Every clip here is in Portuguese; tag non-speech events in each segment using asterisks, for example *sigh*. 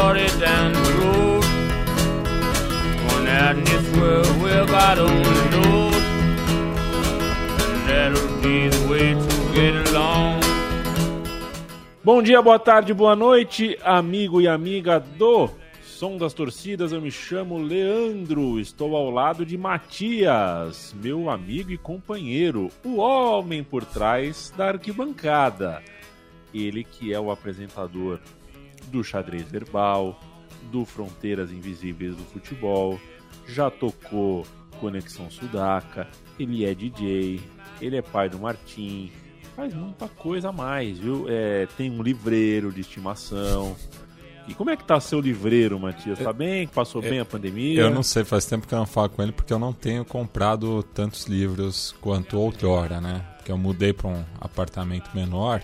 Started down the road. Going out in this world, God only knows. And that'll be the way to get along. Bom dia, boa tarde, boa noite, amigo e amiga do Som das Torcidas. Eu me chamo Leandro, estou ao lado de Matias, meu amigo e companheiro, o homem por trás da arquibancada. Ele que é o apresentador do xadrez verbal, do Fronteiras Invisíveis do Futebol, já tocou Conexão Sudaca, ele é DJ, ele é pai do Martim, faz muita coisa a mais, viu? É, tem um livreiro de estimação. E como é que tá seu livreiro, Matias? Tá bem? Passou bem a pandemia? Eu não sei, faz tempo que eu não falo com ele porque eu não tenho comprado tantos livros quanto outrora, né? Porque eu mudei para um apartamento menor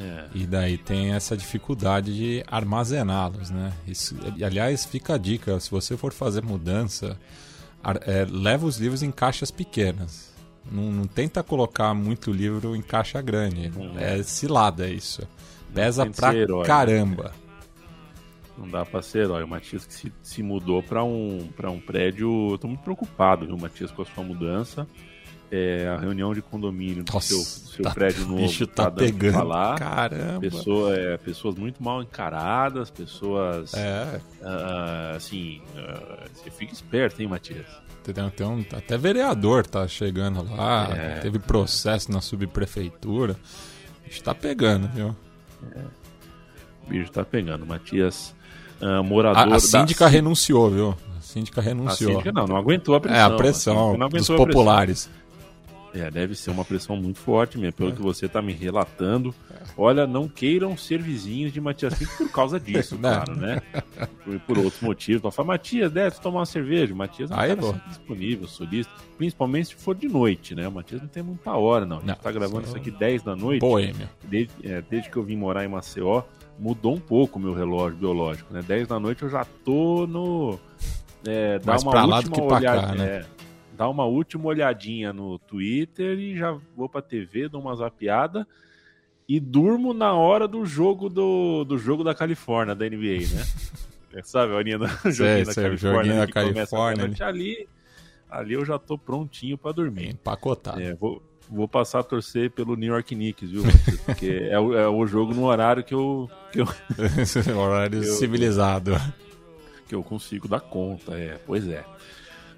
É. e daí tem essa dificuldade de armazená-los, né? Isso, aliás, fica a dica, se você for fazer mudança, ar- é, leva os livros em caixas pequenas. Não, não tenta colocar muito livro em caixa grande. É cilada isso. Pesa pra herói, né? caramba. Não dá pra ser herói. O Matias que se, se mudou pra um, pra um prédio. Eu tô muito preocupado, viu, Matias, com a sua mudança. É, a reunião de condomínio do Nossa, seu, do seu tá- prédio o novo bicho tá, o que pegando. falar. Caramba. Pessoa, é, pessoas muito mal encaradas, pessoas. É, ah, assim. ah, você fica esperto, hein, Matias? Tem um, até vereador tá chegando lá, É. teve processo na subprefeitura. A gente tá pegando, viu? O bicho tá pegando. Matias, A, morador a síndica da. renunciou, viu? A síndica A renunciou. síndica não, não aguentou a pressão. é, a A pressão não dos aguentou a pressão. É, deve ser uma pressão muito forte mesmo, É. pelo que você tá me relatando. Olha, não queiram ser vizinhos de Matias Pinto por causa disso, *laughs* Não. claro, né? Por, por outros motivos. Pra falar, Matias, desce tomar uma cerveja. Matias é Aí, cara pô. sempre disponível, solista. Principalmente se for de noite, né? O Matias não tem muita hora, não. A gente Não, tá gravando isso aqui 10 da noite. Boêmio. Desde, é, desde que eu vim morar em Maceió, mudou um pouco o meu relógio biológico, né? 10 da noite eu já tô no. É, dá uma última olhada, cá, né? É, dá uma última olhadinha no Twitter e já vou pra TV, dou uma zapiada e durmo na hora do jogo do, do jogo da Califórnia, da NBA, né? *laughs* É, Sabe, a horinha do joguinho da Califórnia, joguinho ali da que Califórnia, meia-noite, ali, ali eu já tô prontinho pra dormir. Empacotado. É, vou, vou passar a torcer pelo New York Knicks, viu? Porque é o, é o jogo no horário que eu, que eu, *laughs* Horário *laughs* Eu- civilizado. que eu consigo dar conta. É, pois é.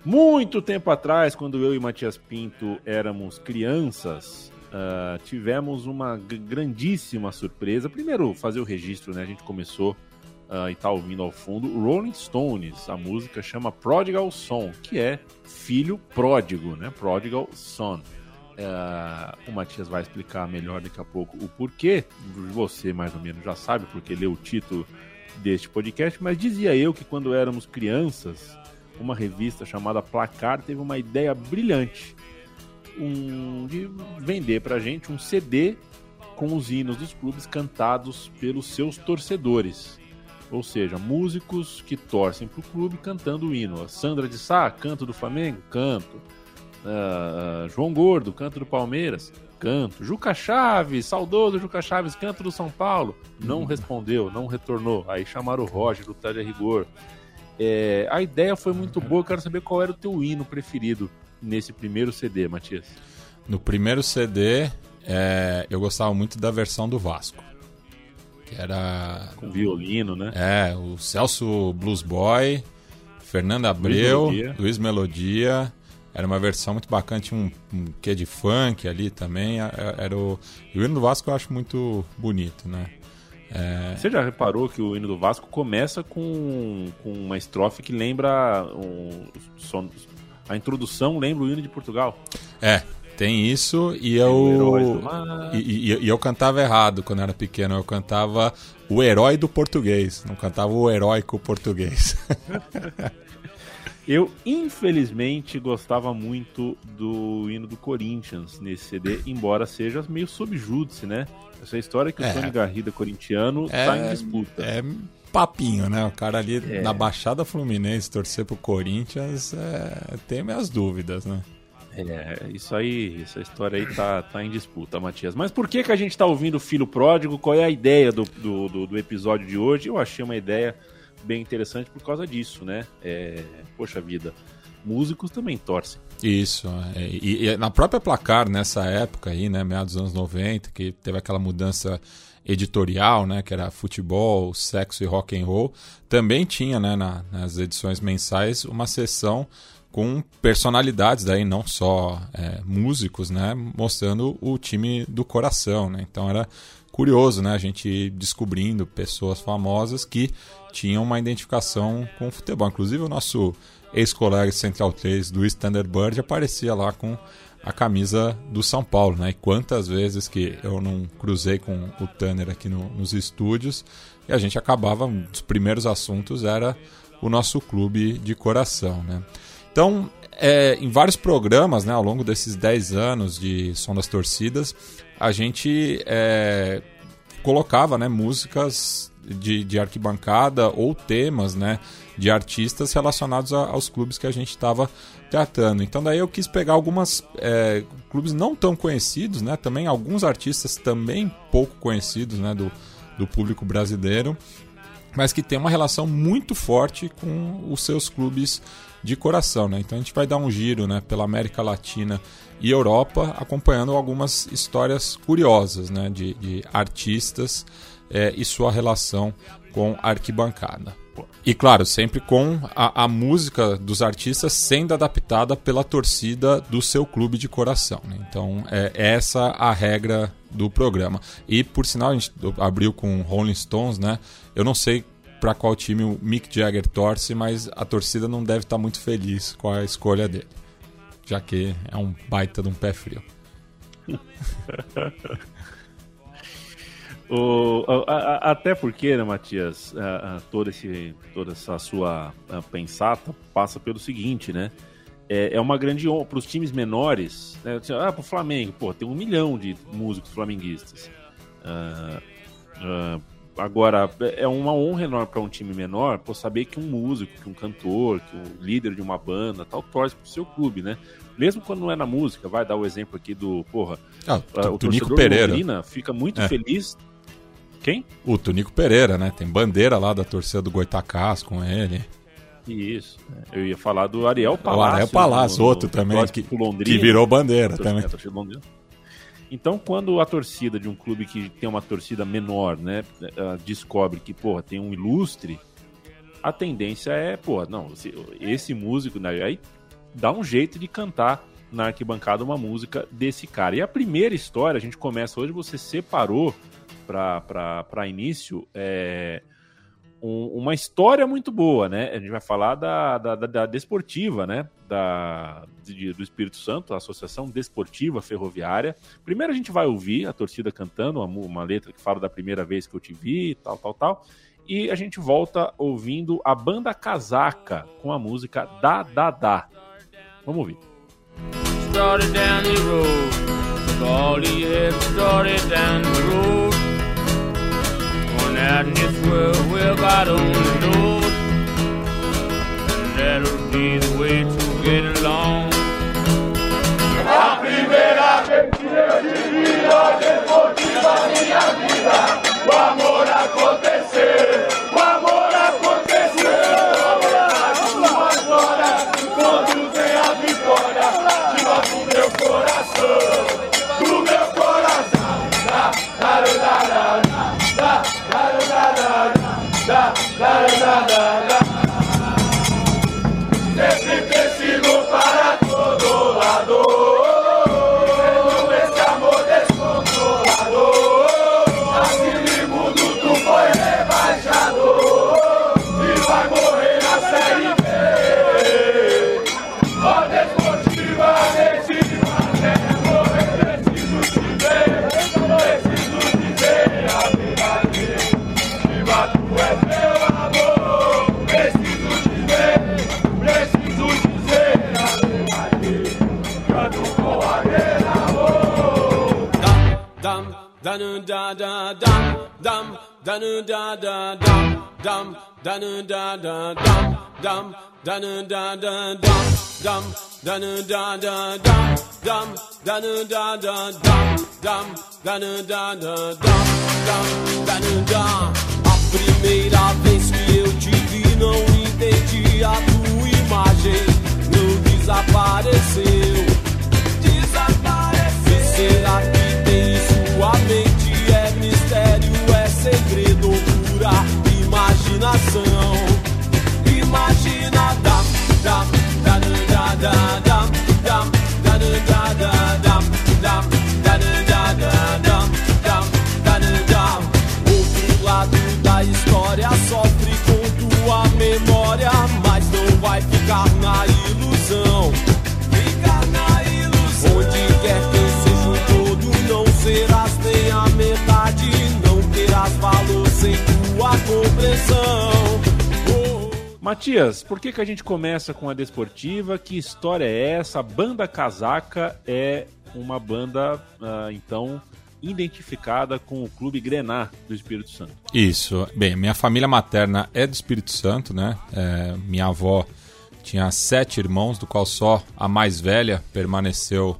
Muito tempo atrás, quando eu e Matias Pinto éramos crianças, ah, tivemos uma grandíssima surpresa. Primeiro, fazer o registro, né? A gente começou ah, e tá ouvindo ao fundo Rolling Stones. A música chama Prodigal Son, que é filho pródigo, né? Prodigal Son. Ah, o Matias vai explicar melhor daqui a pouco o porquê. Você, mais ou menos, já sabe, porque leu o título deste podcast, mas dizia eu que quando éramos crianças, uma revista chamada Placar teve uma ideia brilhante um, de vender pra gente um CD com os hinos dos clubes cantados pelos seus torcedores. Ou seja, músicos que torcem pro clube cantando o hino. A Sandra de Sá, canto do Flamengo, canto. Ah, João Gordo, canto do Palmeiras, canto. Juca Chaves, saudoso Juca Chaves, canto do São Paulo. Não respondeu, não retornou. Aí chamaram o Roger do Tele Rigor. É, a ideia foi muito boa, eu quero saber qual era o teu hino preferido nesse primeiro CD, Matias. No primeiro CD, é, eu gostava muito da versão do Vasco. Que era Com violino, né? É, o Celso Blues Boy, Fernando Abreu, Melodia. Luiz Melodia. Era uma versão muito bacana, tinha um, um quê de funk ali também. é- Era o, e o hino do Vasco eu acho muito bonito, né? É, Você já reparou que o hino do Vasco começa com, com uma estrofe que lembra um, som- a introdução lembra o hino de Portugal? é, tem isso e eu. E, e- e eu cantava errado quando era pequeno. Eu cantava o herói do português, não cantava o heróico português. *laughs* Eu, infelizmente, gostava muito do hino do Corinthians nesse CD, embora seja meio subjúdice, né? Essa história que É. o Tony Garrida corintiano É, tá em disputa. É papinho, né? O cara ali É. na Baixada Fluminense torcer pro Corinthians é... tem minhas dúvidas, né? É, isso aí, essa história aí tá, tá em disputa, Matias. Mas por que, que a gente tá ouvindo o Filho Pródigo? Qual é a ideia do, do, do- do episódio de hoje? Eu achei uma ideia bem interessante por causa disso, né? É, poxa vida, músicos também torcem. Isso, é, e, e na própria Placar, nessa época aí, né, meados dos anos 90, que teve aquela mudança editorial, né, que era futebol, sexo e rock and roll, também tinha, né, na- nas edições mensais uma sessão com personalidades daí, não só é, músicos, né, mostrando o time do coração, né, então era curioso, né, a gente descobrindo pessoas famosas que tinham uma identificação com o futebol, inclusive o nosso ex-colega Central 3, Luiz Thunderbird, aparecia lá com a camisa do São Paulo, né? E quantas vezes que eu não cruzei com o Tanner aqui no- nos estúdios e a gente acabava, um dos primeiros assuntos era o nosso clube de coração, né? Então, é, em vários programas, né, ao longo desses 10 anos de Som das Torcidas, a gente é, colocava né, músicas de, de arquibancada ou temas né, de artistas relacionados a- aos clubes que a gente estava tratando. Então daí eu quis pegar algumas é, clubes não tão conhecidos, né, também alguns artistas também pouco conhecidos né, do, do público brasileiro, mas que tem uma relação muito forte com os seus clubes de coração, né? Então a gente vai dar um giro, né, pela América Latina e Europa, acompanhando algumas histórias curiosas, né, de, de artistas é, e sua relação com a arquibancada. E claro, sempre com a, a música dos artistas sendo adaptada pela torcida do seu clube de coração. né? Então é essa a regra do programa. E por sinal, a gente abriu com Rolling Stones, né? Eu não sei para qual time o Mick Jagger torce, mas a torcida não deve estar muito feliz com a escolha dele, já que é um baita de um pé frio. *laughs* O- a- a- até porque, né, Matias, a- todo esse, toda essa sua a, pensata passa pelo seguinte, né? É, é uma grande honra para os times menores. Né? Assim, Ah, para o Flamengo, pô, tem um milhão de músicos flamenguistas. Ah, ah, agora, é uma honra enorme para um time menor pô, saber que um músico, que um cantor, que um líder de uma banda tal torce pro seu clube, né? Mesmo quando não é na música, vai dar o exemplo aqui do, porra, Ah, ah, o o torcedor do Pereira. Londrina fica muito É. feliz. Quem? O Tunico Pereira, né? Tem bandeira lá da torcida do Goitacás com ele. Isso. Eu ia falar do Ariel O Palácio. Ariel Palácio, no- no outro também, que, que virou bandeira também. Então, quando a torcida de um clube que tem uma torcida menor, né, eh, descobre que, porra, tem um ilustre, a tendência é, porra, não, esse, esse músico, né, aí dá um jeito de cantar na arquibancada uma música desse cara. E a primeira história, a gente começa hoje, você separou para início é, um- uma história muito boa, né? A gente vai falar da, da, da, da Desportiva, né? Da, de- do Espírito Santo, a Associação Desportiva Ferroviária. Primeiro a gente vai ouvir a torcida cantando uma, uma letra que fala da primeira vez que eu te vi, tal, tal, tal. E a gente volta ouvindo a banda Casaca com a música Da Da Da. Vamos ouvir. started down the road. All he had started down the road. out in this world, well, God only knows. And that'll be the way to get along. La primera vez que amor. da da da da danu da da dum dum danu da da dum dum danu da da dum dum danu da da dum dum danu da da dum dum danu da da dum dum danu da. A primeira vez que eu te vi não entendi a tua imagem. Não desapareceu ficar na ilusão ficar na ilusão onde quer que seja um todo não serás nem a metade não terás valor sem tua compreensão Oh, Matias, por que, que a gente começa com a Desportiva? Que história é essa? A banda Casaca é uma banda, ah, então, identificada com o Clube Grená do Espírito Santo. Isso. Bem, minha família materna é do Espírito Santo, né? É, minha avó tinha sete irmãos, do qual só a mais velha permaneceu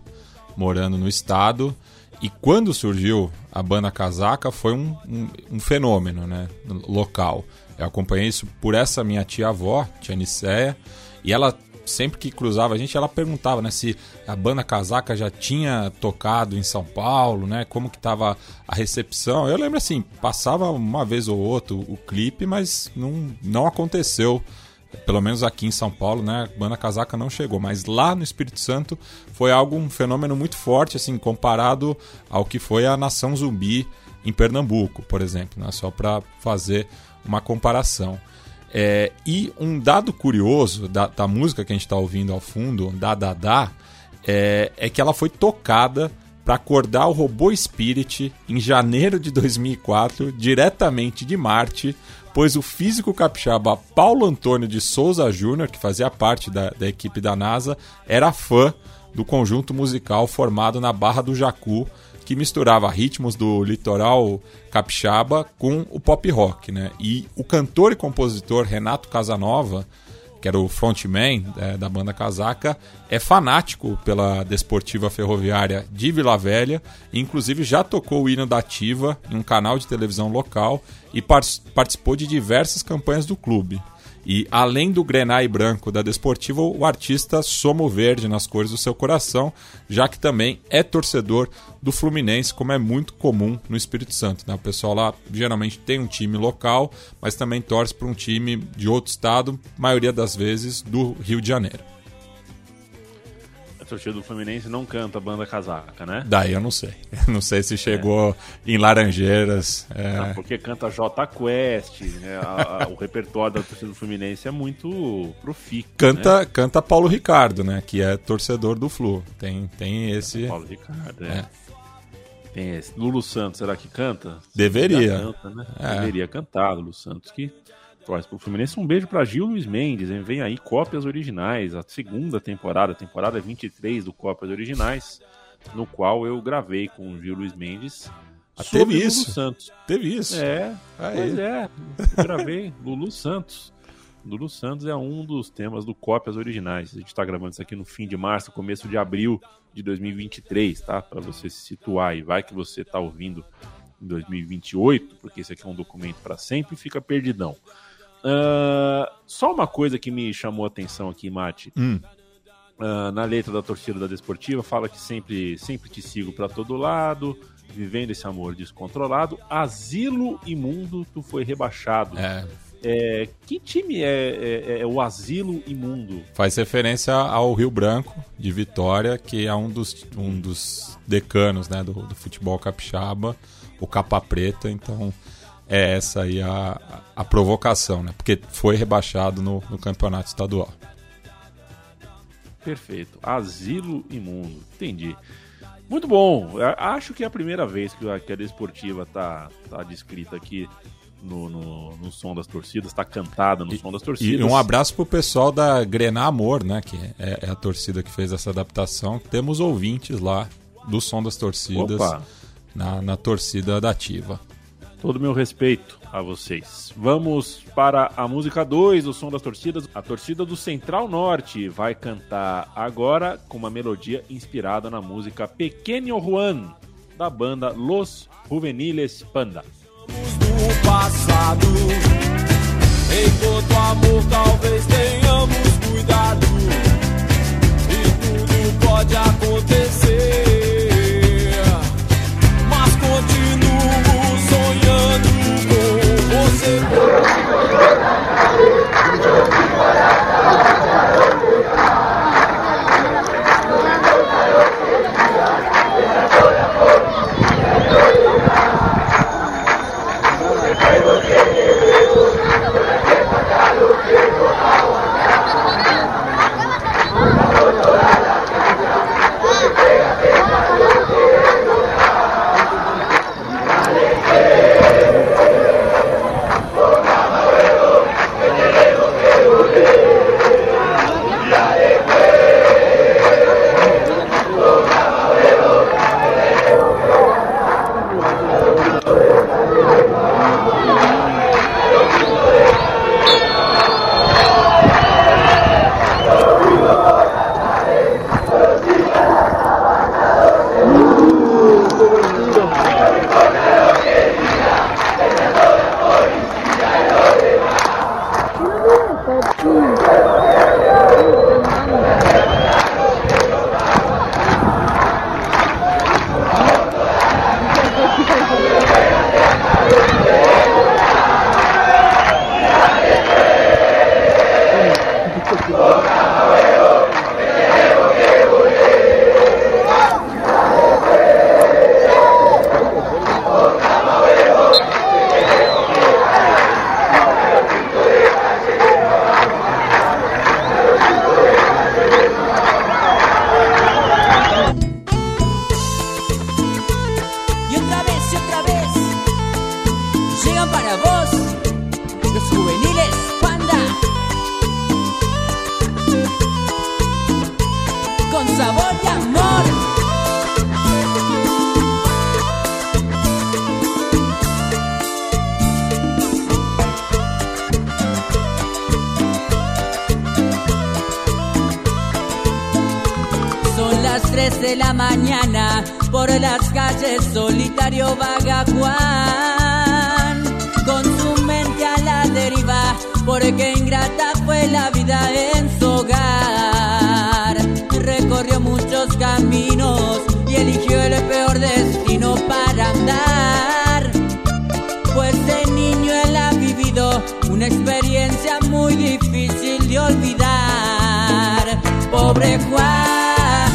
morando no estado. E quando surgiu a banda Casaca, foi um, um, um fenômeno, né? Local. Eu acompanhei isso por essa minha tia-avó, tia Nicéia, e ela sempre que cruzava a gente, ela perguntava, né, se a banda Casaca já tinha tocado em São Paulo, né, como que tava a recepção. Eu lembro assim, passava uma vez ou outra o clipe, mas não, não aconteceu. Pelo menos aqui em São Paulo, né, a banda Casaca não chegou, mas lá no Espírito Santo foi algo um fenômeno muito forte, assim, comparado ao que foi a Nação Zumbi em Pernambuco, por exemplo, né, só para fazer uma comparação. É, e um dado curioso da, da música que a gente está ouvindo ao fundo, da Dada, é, é que ela foi tocada para acordar o robô Spirit em janeiro de 2004, diretamente de Marte, pois o físico capixaba Paulo Antônio de Souza Júnior, que fazia parte da, da equipe da NASA, era fã do conjunto musical formado na Barra do Jacu, que misturava ritmos do litoral capixaba com o pop rock, né? E o cantor e compositor Renato Casanova, que era o frontman é, da banda Casaca, é fanático pela Desportiva Ferroviária de Vila Velha, inclusive já tocou o hino da Ativa em um canal de televisão local e par participou de diversas campanhas do clube. E além do grenai branco da Desportiva, o artista soma o verde nas cores do seu coração, já que também é torcedor do Fluminense, como é muito comum no Espírito Santo. Né? O pessoal lá geralmente tem um time local, mas também torce para um time de outro estado, maioria das vezes do Rio de Janeiro. Torcida do Fluminense não canta a banda Casaca, né? Daí eu não sei. *laughs* Não sei se chegou em Laranjeiras. é, Não, porque canta J Quest, né? A- a- o repertório da torcida do Fluminense é muito profico. Canta, né? canta Paulo Ricardo, né? Que é torcedor do Flu. Tem, tem esse. Paulo Ricardo, é. Tem esse. Lulu Santos, será que canta? Deveria. Canta, né? É. Deveria cantar, Lulu Santos, que torce pro Fluminense. Um beijo pra Gil Luiz Mendes, hein? Vem aí cópias originais, a segunda temporada, temporada 23 do Cópias Originais, no qual eu gravei com o Gil Luiz Mendes Ah, sobre teve Lulu isso? Santos. Teve isso. É, Aí. pois é. Gravei *laughs* Lulu Santos. Lulu Santos é um dos temas do Cópias Originais. A gente está gravando isso aqui no fim de março, começo de abril de 2023, tá? Para você se situar e vai que você tá ouvindo em 2028, porque esse aqui é um documento para sempre e fica perdidão. Ah, só uma coisa que me chamou a atenção aqui, Mate. Hum. Ah, na letra da torcida da Desportiva fala que sempre, sempre te sigo para todo lado, vivendo esse amor descontrolado. Asilo imundo, tu foi rebaixado. É, É, que time é, é- é o Asilo Imundo? faz referência ao Rio Branco de Vitória, que é um dos, um dos decanos né, do, do futebol capixaba, o Capa Preta. Então é essa aí a, a provocação, né? Porque foi rebaixado no, no campeonato estadual. Perfeito. Asilo Imundo. Entendi. Muito bom. A- Acho que é a primeira vez que a, que a Desportiva tá, tá descrita aqui no, no, no som das torcidas, tá cantada no som das E torcidas. um abraço pro pessoal da Grená Amor, né? Que é, é a torcida que fez essa adaptação. Temos ouvintes lá do som das torcidas Opa, na, na torcida da Ativa. Todo meu respeito a vocês. Vamos para a música 2 do som das torcidas. A torcida do Central Norte vai cantar agora com uma melodia inspirada na música Pequeno Juan, da banda Los Juveniles Panda. do passado. Enquanto amor, talvez Pues de niño él ha vivido una experiencia muy difícil de olvidar. Pobre Juan,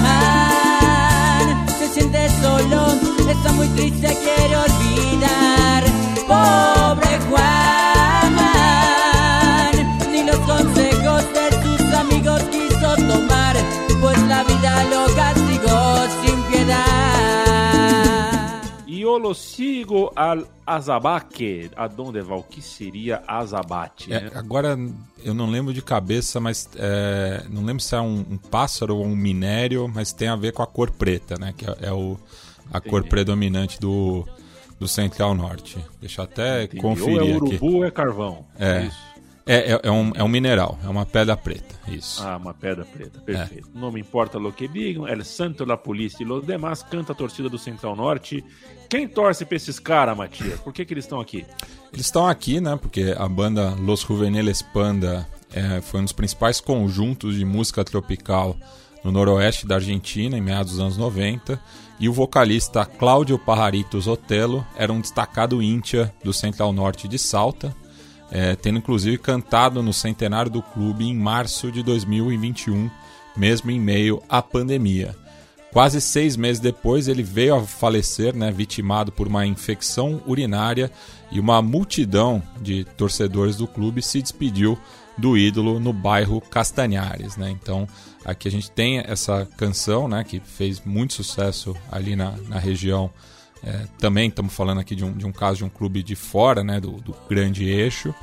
se siente solo, está muy triste, quiere olvidar. Lo sigo al Azabaque. Adonde vai? O que seria Azabate? É, né? agora eu não lembro de cabeça, mas é, não lembro se é um, um pássaro ou um minério, mas tem a ver com a cor preta, né? Que é, é o, a cor Entendi. predominante do, do Central Norte. Deixa eu até Entendi. conferir ou é aqui. urubu ou é carvão. É. Isso. É, é, é um, é um mineral, é uma pedra preta, isso. Ah, uma pedra preta, É. perfeito. Não me importa lo que digam, El Santo, La Polícia e los demás canta a torcida do Central Norte. Quem torce pra esses caras, Matias? Por que, que eles estão aqui? Eles estão aqui, né? Porque a banda Los Juveniles Panda é, foi um dos principais conjuntos de música tropical no noroeste da Argentina, em meados dos anos 90. E o vocalista Cláudio Pajaritos Otelo era um destacado íntia do Central Norte de Salta, é, tendo inclusive cantado no centenário do clube em março de 2021, mesmo em meio à pandemia. Quase seis meses depois, ele veio a falecer, né, vitimado por uma infecção urinária e uma multidão de torcedores do clube se despediu do ídolo no bairro Castanhares. Né? Então, aqui a gente tem essa canção né, que fez muito sucesso ali na, na região É, também estamos falando aqui de um, de um caso de um clube de fora, né, do, do grande eixo.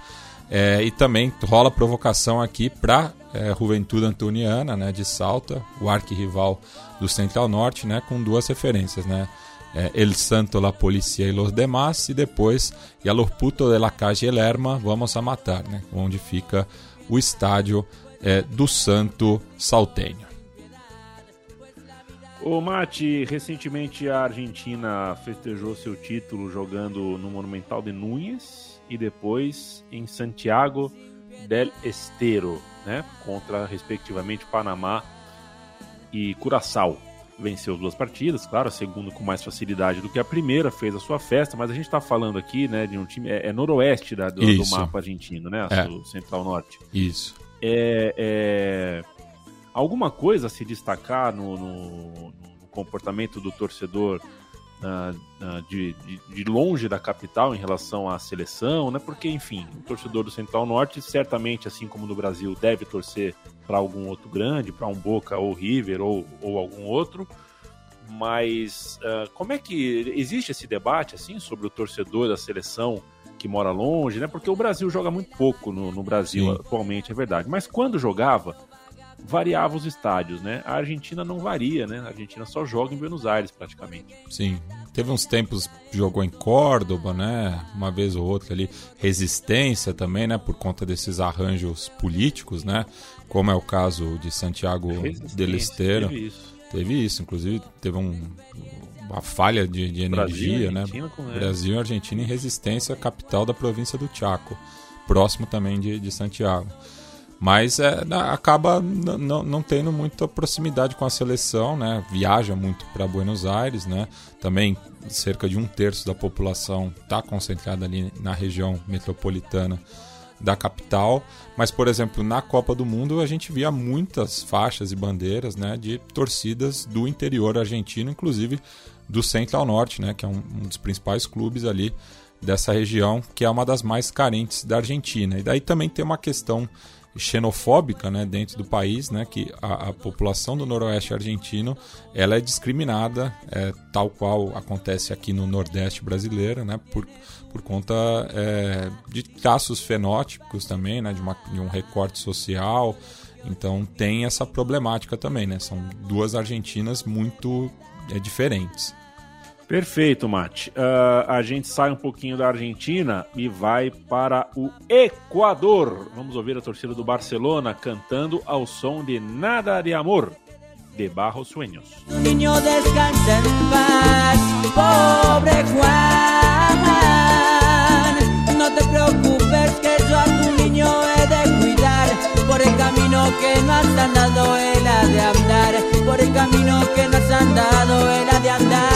É, e também rola provocação aqui para é, Juventude Antoniana, né, de Salta, o arquirrival do Central Norte, né, com duas referências, né, é, El Santo, la Policía e los demás, e depois E a los puto de la calle Lerma, vamos a matar, né, onde fica o estádio é, do Santo Saltenho. Ô Mate, recentemente a Argentina festejou seu título jogando no Monumental de Núñez e depois em Santiago del Estero, né, contra respectivamente Panamá e Curaçao. Venceu as duas partidas, claro, a segunda com mais facilidade do que a primeira, fez a sua festa, mas a gente está falando aqui, né, de um time é, é noroeste da, do, do, mapa argentino, né, é. central norte. Isso. É, é, alguma coisa a se destacar no, no, no comportamento do torcedor uh, uh, de, de, de, longe da capital em relação à seleção, né? Porque, enfim, o torcedor do Central Norte, certamente, assim como no Brasil, deve torcer para algum outro grande, para um Boca ou River ou, ou algum outro. Mas uh, como é que existe esse debate assim sobre o torcedor da seleção que mora longe, né? Porque o Brasil joga muito pouco no, no Brasil Sim. atualmente, é verdade. Mas quando jogava, variava os estádios, né? A Argentina não varia, né? A Argentina só joga em Buenos Aires praticamente. Sim. Teve uns tempos jogou em Córdoba, né? Uma vez ou outra ali. Resistência também, né? Por conta desses arranjos políticos, né? Como é o caso de Santiago del Estero. Teve isso. Teve isso, inclusive teve um, uma falha de, de energia, né? Com Brasil e Argentina em resistência, capital da província do Chaco, próximo também de, de Santiago. Mas é, acaba não tendo muita proximidade com a seleção, né? Viaja muito para Buenos Aires, né? Também cerca de um terço da população está concentrada ali na região metropolitana da capital. Mas, por exemplo, na Copa do Mundo a gente via muitas faixas e bandeiras, né? De torcidas do interior argentino, inclusive do Central Norte, né? Que é um, um dos principais clubes ali dessa região, que é uma das mais carentes da Argentina. E daí também tem uma questão xenofóbica né, dentro do país, né, que a, a população do noroeste argentino ela é discriminada, é, tal qual acontece aqui no nordeste brasileiro, né, por, por conta é, de traços fenótipos também, né, de, uma, de um recorte social. Então tem essa problemática também, né? São duas Argentinas muito é, diferentes. Perfeito, Mate. Uh, a gente sai um pouquinho da Argentina e vai para o Equador. Vamos ouvir a torcida do Barcelona cantando ao som de Nada de Amor, de Barros Sueños. Niño descansa en paz, pobre Juan. No te preocupes que yo a tu niño he de cuidar. Por el camino que no has andado, él ha de andar. Por el camino que no has andado, él ha de andar.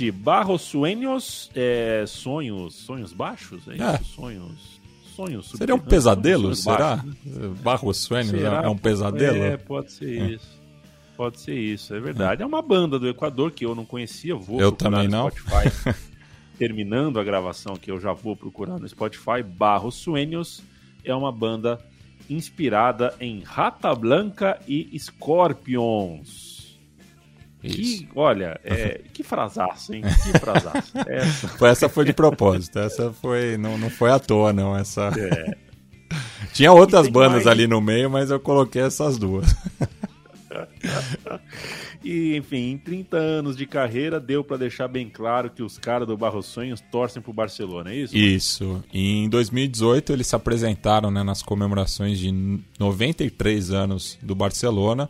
Mate, Barros Sueños, é, sonhos, sonhos baixos, é isso? É. Sonhos, sonhos. Seria um pesadelo, sonhos será? baixos, né? Barros Sueños é um pesadelo? É, pode ser isso. Pode ser isso, é verdade. É uma banda do Equador que eu não conhecia, vou Eu também não. Spotify. *laughs* Terminando a gravação que eu já vou procurar no Spotify, Barros Sueños é uma banda inspirada em Rata Blanca e Scorpions. Isso. Que, olha, é, *laughs* que frasaço, hein? Que frasaço. *laughs* Essa, Foi- Essa foi de propósito, essa foi. Não, não foi à toa, não. Essa... é. *laughs* Tinha outras bandas mais. ali no meio, mas eu coloquei essas duas. E, enfim, em 30 anos de carreira, deu pra deixar bem claro que os caras do Barros Sonhos torcem pro Barcelona, é isso? Isso. Em 2018 eles se apresentaram né, nas comemorações de 93 anos do Barcelona,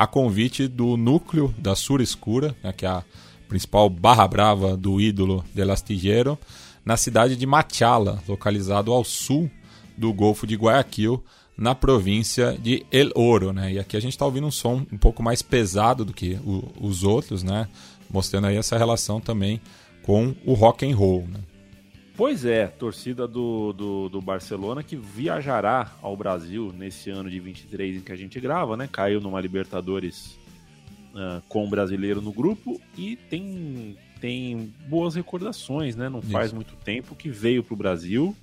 a convite do núcleo da Sur Escura, né, que é a principal barra brava do ídolo del Astillero, na cidade de Machala, localizado ao sul do Golfo de Guayaquil, na província de El Oro. Né? E aqui a gente está ouvindo um som um pouco mais pesado do que o- os outros, né? mostrando aí essa relação também com o rock and roll. Né? Pois é, torcida do, do, do Barcelona que viajará ao Brasil nesse ano de 23 em que a gente grava, né? Caiu numa Libertadores ah, com o brasileiro no grupo e tem, tem boas recordações, né? Não faz Isso. muito tempo que veio pro Brasil,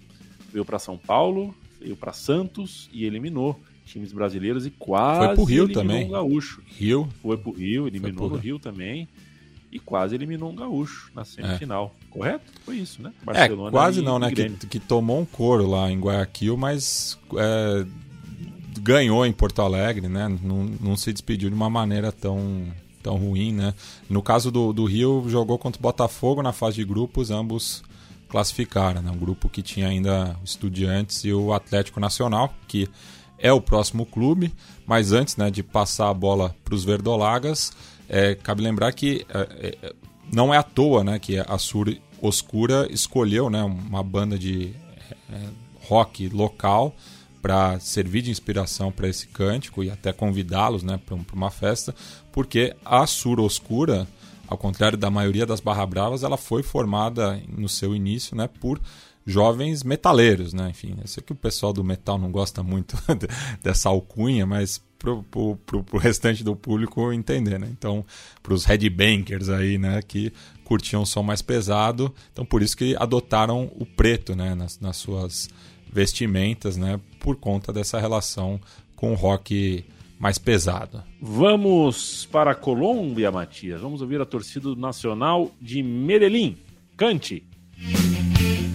veio para São Paulo, veio para Santos e eliminou times brasileiros e quase Foi pro Rio eliminou também. um gaúcho. Rio, Foi pro Rio, eliminou pro Rio. Rio também. E quase eliminou um gaúcho na semifinal. Correto? Foi isso, né? é, quase e- não, e né? Que, que tomou um couro lá em Guayaquil, mas é, ganhou em Porto Alegre, né? Não, não se despediu de uma maneira tão, tão ruim, né? No caso do, do Rio, jogou contra o Botafogo na fase de grupos, ambos classificaram, né? Um grupo que tinha ainda o Estudiantes e o Atlético Nacional, que é o próximo clube, mas antes né, de passar a bola para os verdolagas, é, cabe lembrar que é, é, não é à toa né, que a Sur Oscura escolheu né, uma banda de é, rock local para servir de inspiração para esse cântico e até convidá-los né, para uma festa, porque a Sur Oscura, ao contrário da maioria das Barra Bravas, ela foi formada no seu início né, por jovens metaleiros, né? Enfim, eu sei que o pessoal do metal não gosta muito *laughs* dessa alcunha, mas pro, pro, pro, pro restante do público entender, né? Então, pros headbangers aí, né, que curtiam um som mais pesado, então por isso que adotaram o preto, né, nas, nas suas vestimentas, né, por conta dessa relação com o rock mais pesado. Vamos para a Colômbia, Matias. Vamos ouvir a torcida nacional de Medellín. Cante. Ay,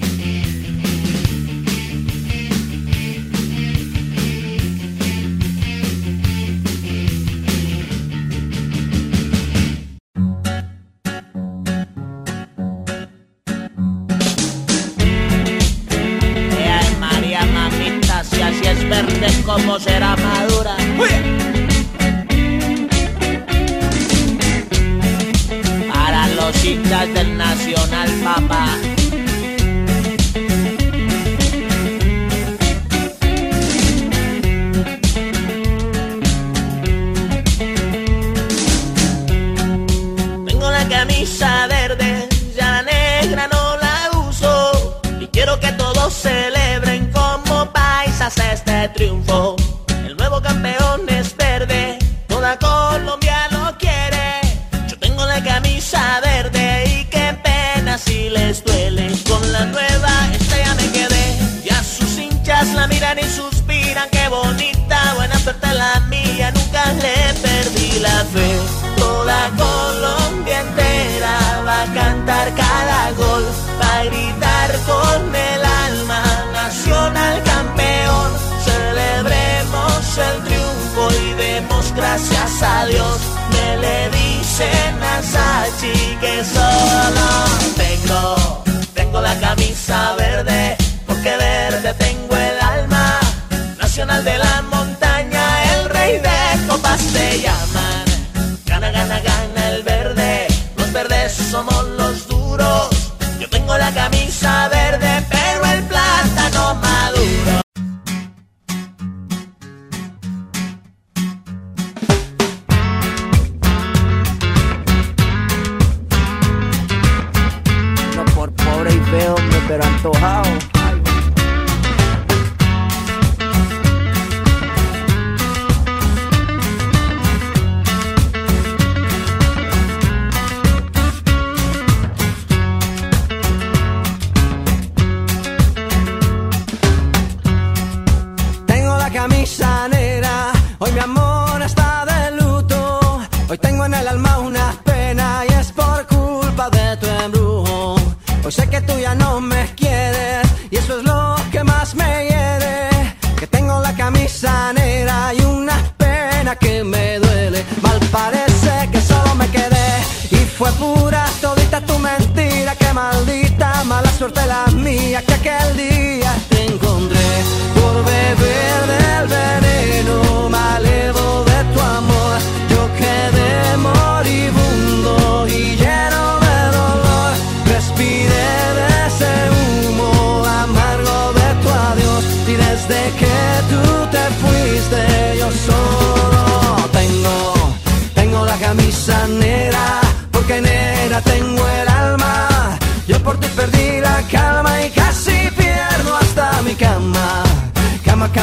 gracias a Dios. Me le dicen a Sachi que solo tengo, tengo la camisa verde, porque verde How? de las mías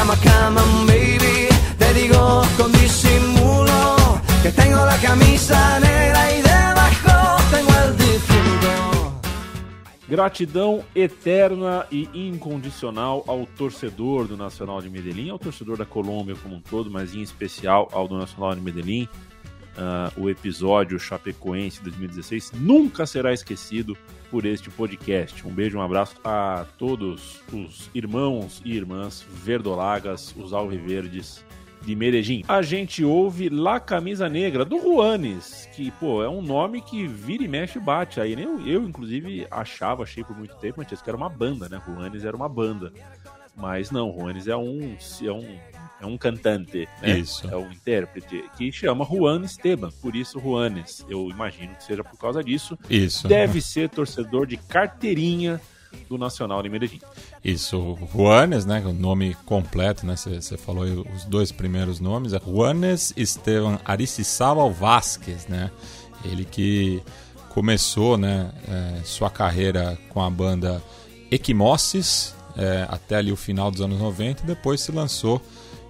Cama, cama, baby. Te digo con disimulo que tengo la camisa negra y debajo tengo el difunto. Gratidão eterna e incondicional ao torcedor do Nacional de Medellín, ao torcedor da Colômbia como um todo, mas em especial ao do Nacional de Medellín. Ah, o episódio Chapecoense 2016 nunca será esquecido por este podcast. Um beijo, um abraço a todos os irmãos e irmãs verdolagas, os alviverdes de Medellín. A gente ouve La Camisa Negra, do Juanes, que, pô, é um nome que vira e mexe e bate. Aí eu, eu, inclusive, achava, achei por muito tempo, antes que era uma banda, né? Juanes era uma banda. Mas não, Juanes é um, é um, é um cantante, né? Isso. É um intérprete que chama Juan Esteban, por isso Juanes. Eu imagino que seja por causa disso. Isso. Deve ser torcedor de carteirinha do Nacional de Medellín. Isso, Juanes, né? O nome completo, né? Você falou os dois primeiros nomes. É Juanes Esteban Aristizábal Vázquez, né? Ele que começou, né? é, sua carreira com a banda Equimossis é, até ali o final dos anos 90 e depois se lançou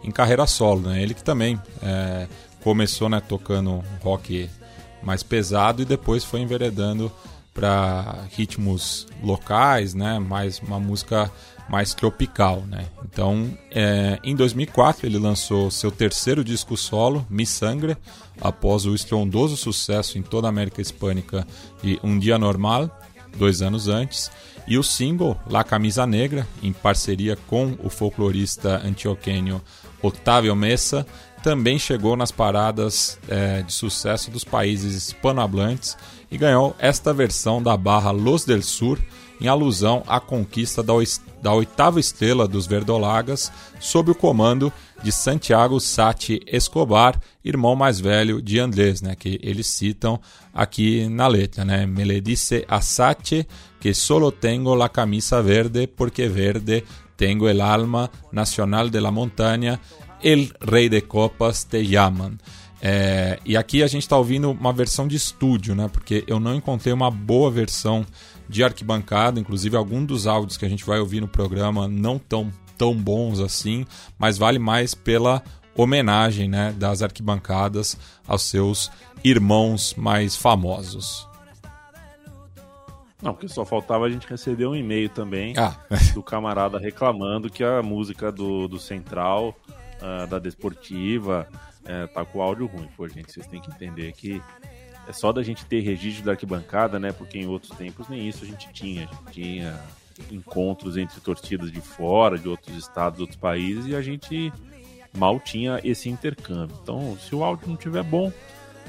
em carreira solo, né? Ele que também é, começou, né? Tocando rock mais pesado e depois foi enveredando para ritmos locais, né? Mais uma música mais tropical, né? Então, é, em 2004 ele lançou seu terceiro disco solo, Mi Sangre, após o estrondoso sucesso em toda a América Hispânica de Um Dia Normal, dois anos antes, e o single La Camisa Negra, em parceria com o folclorista antioquenho Otávio Messa, também chegou nas paradas é, de sucesso dos países hispanohablantes e ganhou esta versão da barra Los del Sur, em alusão à conquista da, oitava estrela dos Verdolagas, sob o comando de Santiago Sati Escobar, irmão mais velho de Andrés, né, que eles citam aqui na letra. Né? Me le dice a Sati que solo tengo la camisa verde porque verde tengo el alma nacional de la montaña, el rei de copas te llaman. É, e aqui a gente está ouvindo uma versão de estúdio, né? Porque eu não encontrei uma boa versão de arquibancada. Inclusive, alguns dos áudios que a gente vai ouvir no programa não tão, tão bons assim, mas vale mais pela homenagem né, das arquibancadas aos seus irmãos mais famosos. Não, porque só faltava a gente receber um e-mail também Ah, *laughs* do camarada reclamando que a música do, do Central, ah, da Desportiva, eh, tá com o áudio ruim. Pô, gente, vocês têm que entender que é só da gente ter registro da arquibancada, né? Porque em outros tempos nem isso a gente tinha. A gente tinha encontros entre torcidas de fora, de outros estados, outros países, e a gente mal tinha esse intercâmbio. Então, se o áudio não tiver bom,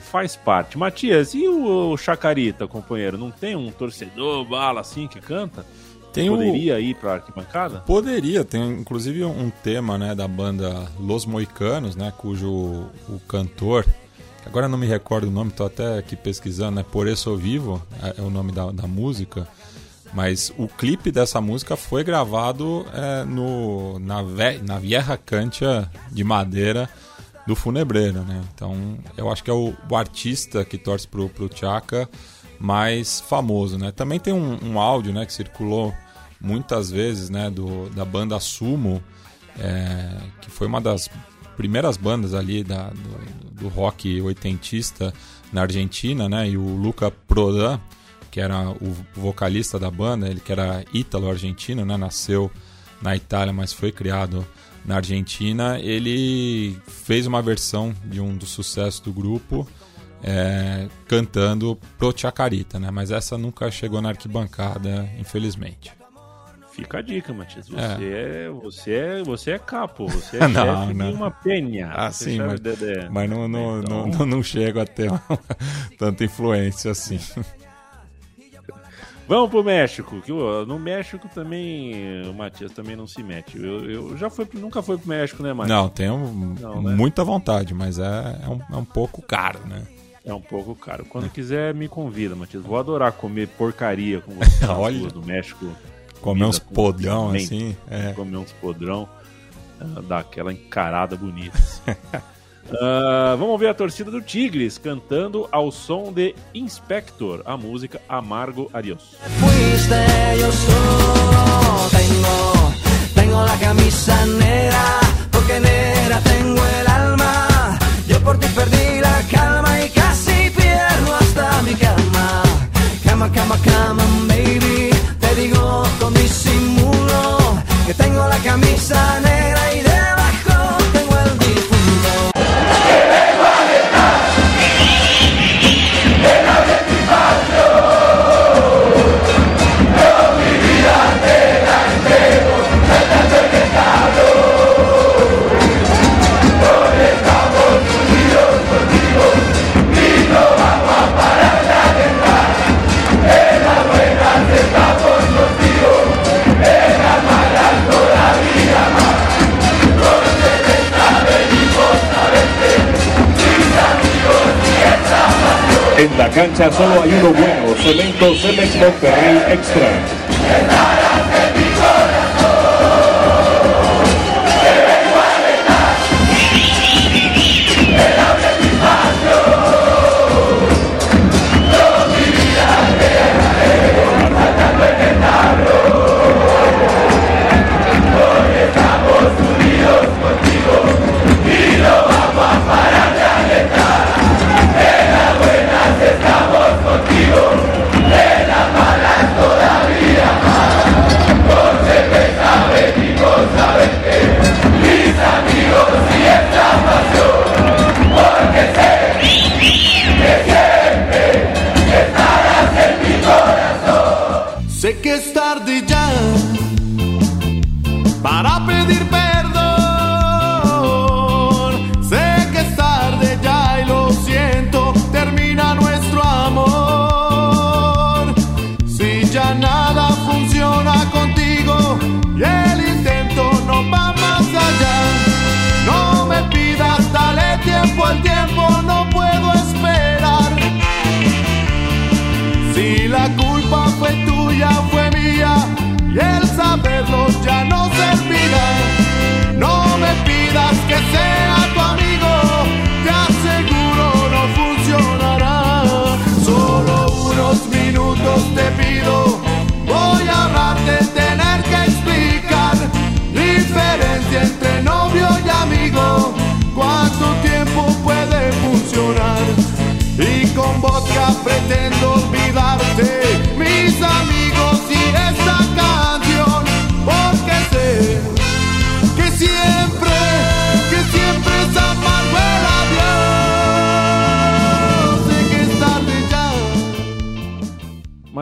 faz parte. Matias, e o, o Chacarita, companheiro? Não tem um torcedor bala assim que canta? tem o- Poderia ir pra arquibancada? Poderia, tem inclusive um tema né, da banda Los Moicanos, né, cujo o cantor, agora não me recordo o nome, estou até aqui pesquisando, né, Por Eso Vivo é, é o nome da, da música, mas o clipe dessa música foi gravado é, no, na, ve, na Vieja Cantia de madeira do Funebreiro, né? Então eu acho que é o, o artista que torce pro, pro Chaka mais famoso, né? Também tem um, um áudio, né, que circulou muitas vezes, né, do, da banda Sumo, é, que foi uma das primeiras bandas ali da, do, do rock oitentista na Argentina, né, e o Luca Prodan, que era o vocalista da banda, ele que era ítalo-argentino, né, nasceu na Itália, mas foi criado na Argentina, ele fez uma versão de um dos sucessos do grupo, é, cantando pro Chacarita, né? Mas essa nunca chegou na arquibancada, infelizmente. Fica a dica, Matias. Você é, você é, você é capo, você *laughs* é Não, chefe não. de uma penha. Ah, sim, mas, mas não, não, Então- não, não, não chego a ter uma- *laughs* tanta influência assim. Vamos pro México, que no México também o Matias também não se mete. Eu, eu já fui, nunca fui pro México, né, Matias? Não, tenho Não, né? muita vontade, mas é, é, um, é um pouco caro, né? É um pouco caro. Quando quiser, me convida, Matias. Vou adorar comer porcaria com *laughs* você Olha. do México. Comer uns podrão assim. É. Comer uns podrão. ah, Dar aquela encarada bonita. *laughs* Ah, vamos ver a torcida do Tigres cantando ao som de Inspector, a música Amargo Adiós. tengo la camisa negra, porque negra el alma. Por ti calma casi pierdo hasta cama. Cama, cama, baby, te digo que tengo la camisa negra y debajo En la cancha solo hay uno bueno, Cemento Cemex Monterrey Extra. Que te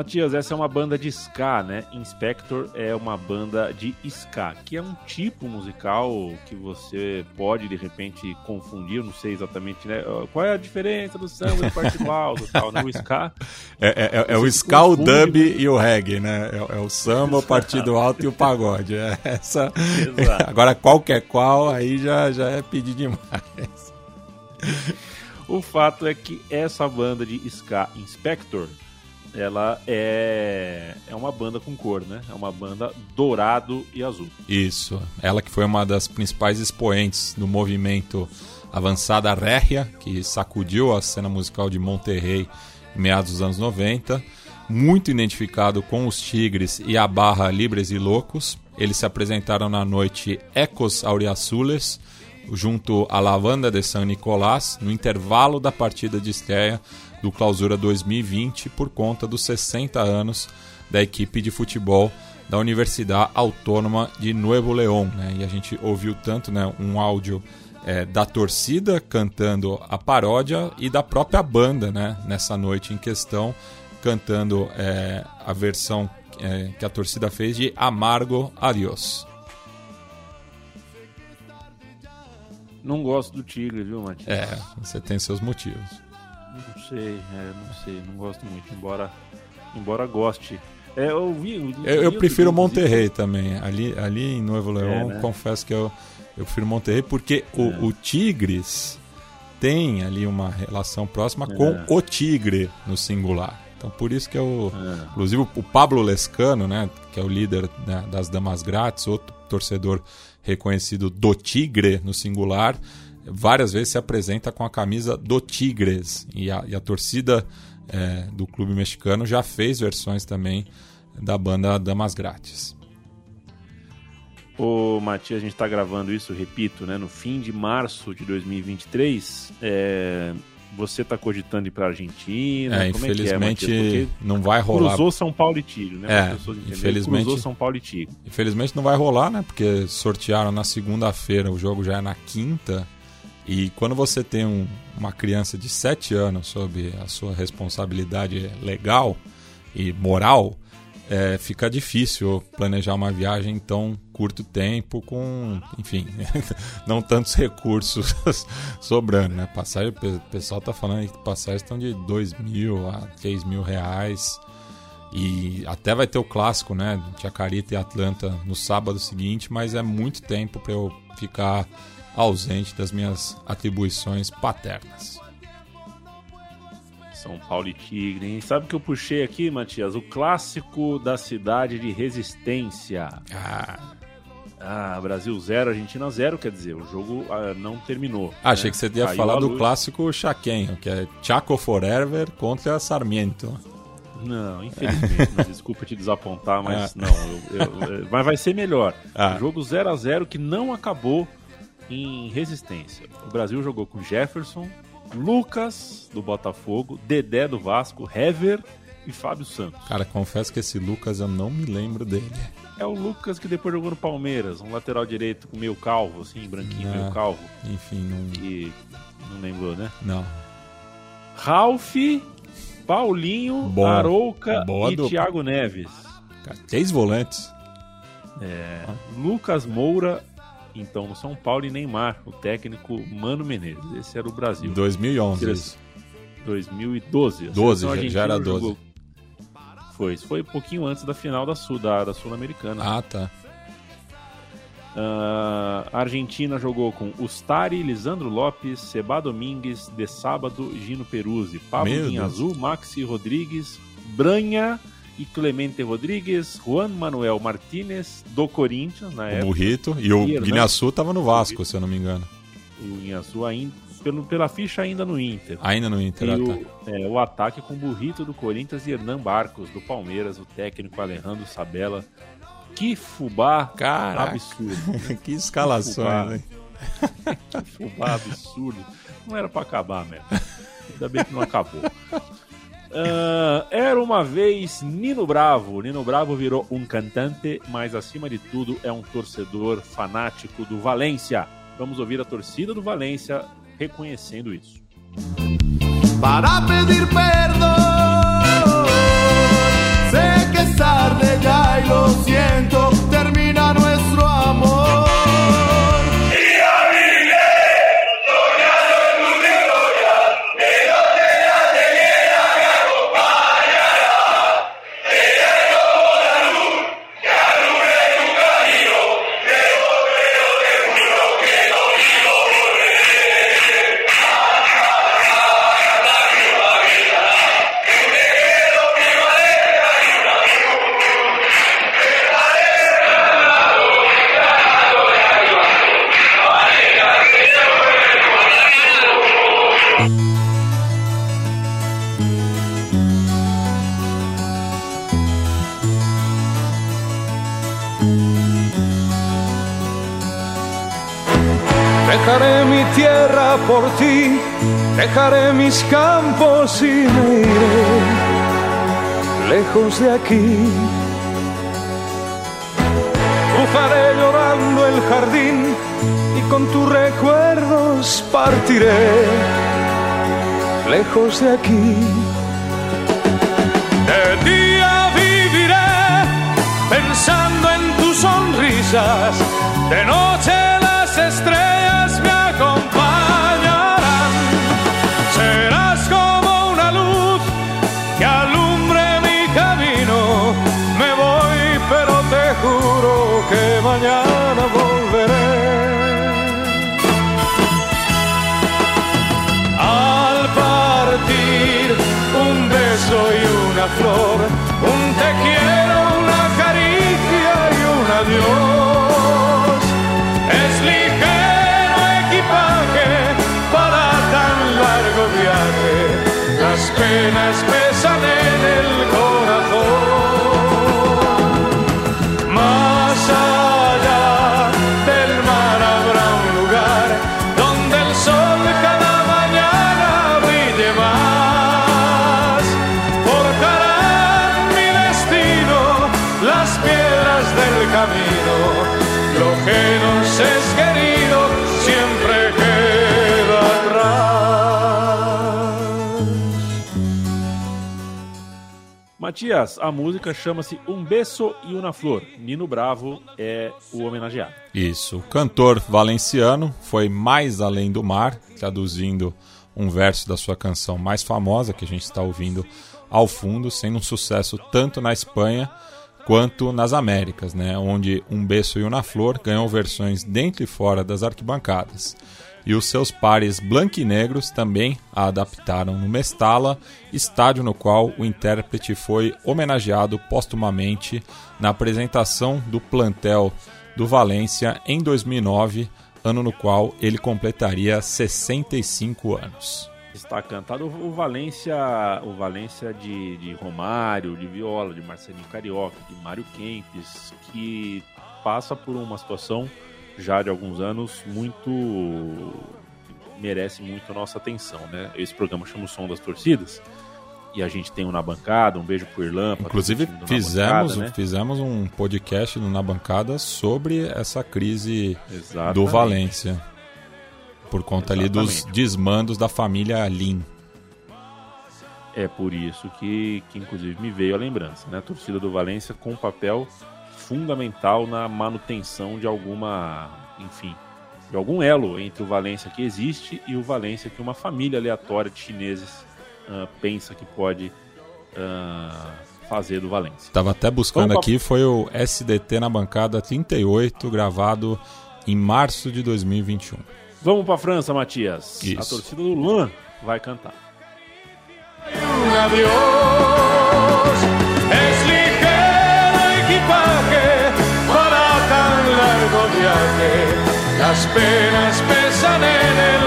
Matias, essa é uma banda de ska, né? Inspector é uma banda de ska, que é um tipo musical que você pode de repente confundir, eu não sei exatamente, né? Qual é a diferença do samba do partido alto e tal, né? O ska É, é- é- é o ska, o dub e o reggae, né? É, é o samba, o partido alto e o pagode. É essa. Exato. Agora, qual que é qual, aí já, já é pedir demais. O fato é que essa banda de ska Inspector, ela é é uma banda com cor, né? É uma banda dourado e azul. Isso. Ela que foi uma das principais expoentes do movimento Avançada Réglia, que sacudiu a cena musical de Monterrey em meados dos anos 90. muito identificado com os Tigres e a barra Libres e Loucos. Eles se apresentaram na noite Ecos Auriazules, junto à Lavanda de San Nicolás, no intervalo da partida de estreia do Clausura 2020, por conta dos 60 anos da equipe de futebol da Universidade Autônoma de Nuevo León. Né? E a gente ouviu tanto né, um áudio é, da torcida cantando a paródia e da própria banda né, nessa noite em questão, cantando é, a versão é, que a torcida fez de Amargo Adiós. Não gosto do Tigre, viu, Matias? É, você tem seus motivos. Não sei, é, não sei, não gosto muito, embora, embora goste. É, eu vi. Eu, eu prefiro Monterrey também. Ali, ali em Novo Leão, É, né? confesso que eu, eu prefiro Monterrey, porque o, É. o Tigres tem ali uma relação próxima É. com o Tigre no singular. Então por isso que eu. É. Inclusive o Pablo Lescano, né, que é o líder né, das Damas Grátis, outro torcedor reconhecido do Tigre no singular, várias vezes se apresenta com a camisa do Tigres. E a, e a torcida é, do clube mexicano já fez versões também da banda Damas Grátis. Ô, Matias, a gente está gravando isso, repito, né, no fim de março de 2023. É, você está cogitando ir para Argentina? É, Como é que é, infelizmente Matias? não vai rolar. cruzou São Paulo e Tigre, né? É, infelizmente- Cruzou São Paulo e Tigre. Infelizmente não vai rolar, né? Porque sortearam na segunda-feira, o jogo já é na quinta. E quando você tem um- uma criança de 7 anos sob a sua responsabilidade legal e moral, é, fica difícil planejar uma viagem em tão curto tempo com, enfim, *laughs* não tantos recursos *laughs* sobrando, né? Passagem, o pessoal tá falando que passagens estão de 2 mil a 3 mil reais. E até vai ter o clássico, né? Chacarita e Atlanta no sábado seguinte, mas é muito tempo para eu ficar ausente das minhas atribuições paternas. São Paulo e Tigre, hein? Sabe o que eu puxei aqui, Matias? O clássico da cidade de Resistência. Ah, Ah, Brasil 0, Argentina 0, quer dizer, o jogo ah, não terminou. Ah, achei né? que você ia Caiu falar do clássico chaquenho, que é Chaco Forever contra Sarmiento. Não, infelizmente, *laughs* desculpa te desapontar, mas Ah. não, eu- eu- eu- mas vai ser melhor. Ah. Jogo 0 a 0 que não acabou em resistência. O Brasil jogou com Jefferson, Lucas do Botafogo, Dedé do Vasco, Hever e Fábio Santos. Cara, confesso que esse Lucas eu não me lembro dele. É o Lucas que depois jogou no Palmeiras, um lateral direito com meio calvo, assim, branquinho, Ah. meio calvo, Enfim, não. que não lembrou, né? Não. Ralph, Paulinho, Bom. Arouca Boa e dupla. Thiago Neves. Cara, três volantes. É, Lucas Moura, então no São Paulo e Neymar, o técnico Mano Menezes. Esse era o Brasil. 2011. Sele- isso. 2012. A 12, seleção já- já era argentina 12. jogou- Foi, isso foi um pouquinho antes da final da, Sul, da, da Sul-Americana. Ah, tá. Ah, a Argentina jogou com Ustari, Lisandro Lopes, Seba Domingues, De Sábado, Gino Peruzzi, Pablo. Azul, Maxi Rodrigues, Branha e Clemente Rodrigues, Juan Manuel Martinez, do Corinthians, na O época. Burrito. E o Guinassu tava no Vasco, se eu não me engano. O Guinha Azul ainda, pelo, pela ficha ainda no Inter. Ainda no Inter. E ah, o, tá. é, o ataque com Burrito do Corinthians e Hernan Barcos do Palmeiras, o técnico Alejandro Sabella. Que fubá Caraca. absurdo. *laughs* que escalação, né? que fubá absurdo. Não era pra acabar mesmo. Ainda bem que não acabou. *laughs* Ah, era uma vez Nino Bravo. Nino Bravo virou um cantante, mas acima de tudo é um torcedor fanático do Valência. Vamos ouvir a torcida do Valência reconhecendo isso. para pedir perdón. Sé que es tarde y lo siento, Dejaré mi tierra por ti, dejaré mis campos y me iré lejos de aquí. Bufaré llorando el jardín y con tus recuerdos partiré lejos de aquí. De día viviré pensando en tus sonrisas, de noche una flor, un te quiero, una caricia y un adiós. Es ligero equipaje para tan largo viaje, las penas pesan en el corazón. Matias, a música chama-se Um Beso e Una Flor. Nino Bravo é o homenageado. Isso. O cantor valenciano foi mais além do mar, traduzindo um verso da sua canção mais famosa que a gente está ouvindo ao fundo, sendo um sucesso tanto na Espanha quanto nas Américas, né? onde Um Beso e Una Flor ganhou versões dentro e fora das arquibancadas. E os seus pares branquinegros também a adaptaram no Mestala, estádio no qual o intérprete foi homenageado postumamente na apresentação do plantel do Valência em 2009, ano no qual ele completaria 65 anos. Está cantado o Valência, o Valência de, de Romário, de Viola, de Marcelinho Carioca, de Mário Kempes, que passa por uma situação já de alguns anos muito merece muito a nossa atenção, né? Esse programa chama o Som das Torcidas e a gente tem um na bancada, um beijo pro Irlan. Inclusive fizemos, Bancada, né? fizemos um podcast no Na Bancada sobre essa crise Exatamente. do Valência. Por conta ali dos Exatamente. desmandos da família Lin. É por isso que, que inclusive me veio a lembrança, né? A torcida do Valência com um papel fundamental na manutenção de alguma, enfim, de algum elo entre o Valência que existe e o Valência que uma família aleatória de chineses ah, pensa que pode ah, fazer do Valência. Tava até buscando Vamos aqui, foi o SDT na bancada 38, gravado em março de 2021. Vamos para França, Matias. Isso. A torcida do Luan vai cantar. un Las penas pesan en el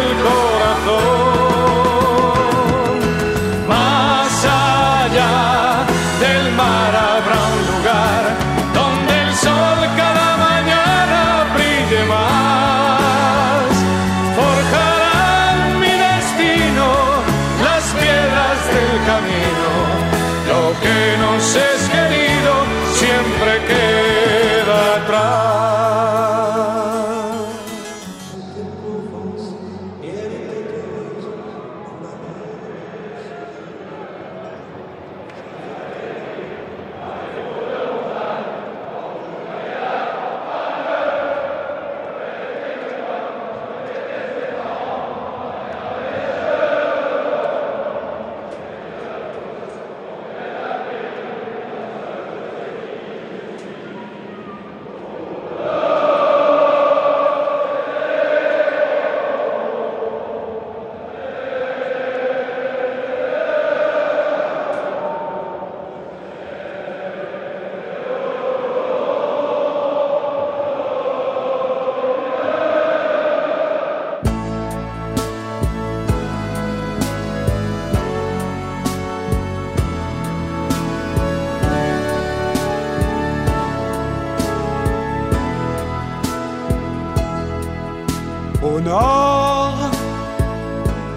Au nord,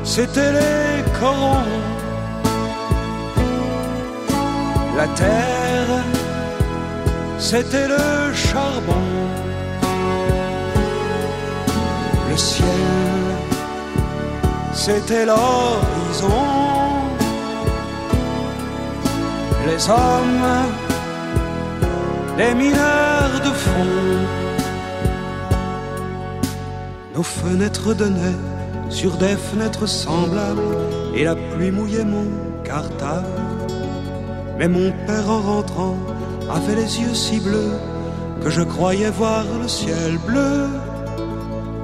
c'était les corons. La terre, c'était le charbon. Le ciel, c'était l'horizon. Les hommes, les mineurs de fond. Nos fenêtres donnaient sur des fenêtres semblables et la pluie mouillait mon cartable. Mais mon père en rentrant avait les yeux si bleus que je croyais voir le ciel bleu.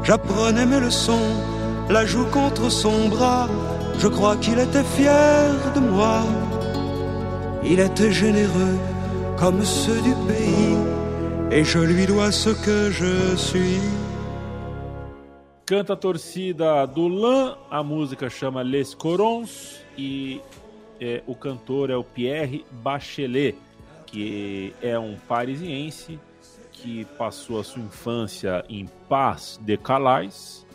J'apprenais mes leçons, la joue contre son bras. Je crois qu'il était fier de moi. Il était généreux comme ceux du pays, et je lui dois ce que je suis. Canta a torcida do LAN, a música chama Les Corons e é, o cantor é o Pierre Bachelet, que é um parisiense que passou a sua infância em Paz de Calais,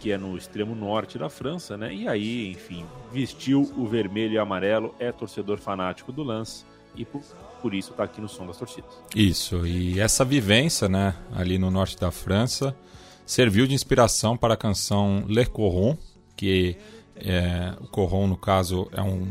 que é no extremo norte da França, né? E aí, enfim, vestiu o vermelho e amarelo, é torcedor fanático do Lance e por, por isso está aqui no som das torcidas. Isso, e essa vivência, né, ali no norte da França, serviu de inspiração para a canção Le Coron, que é, o Coron, no caso, é um,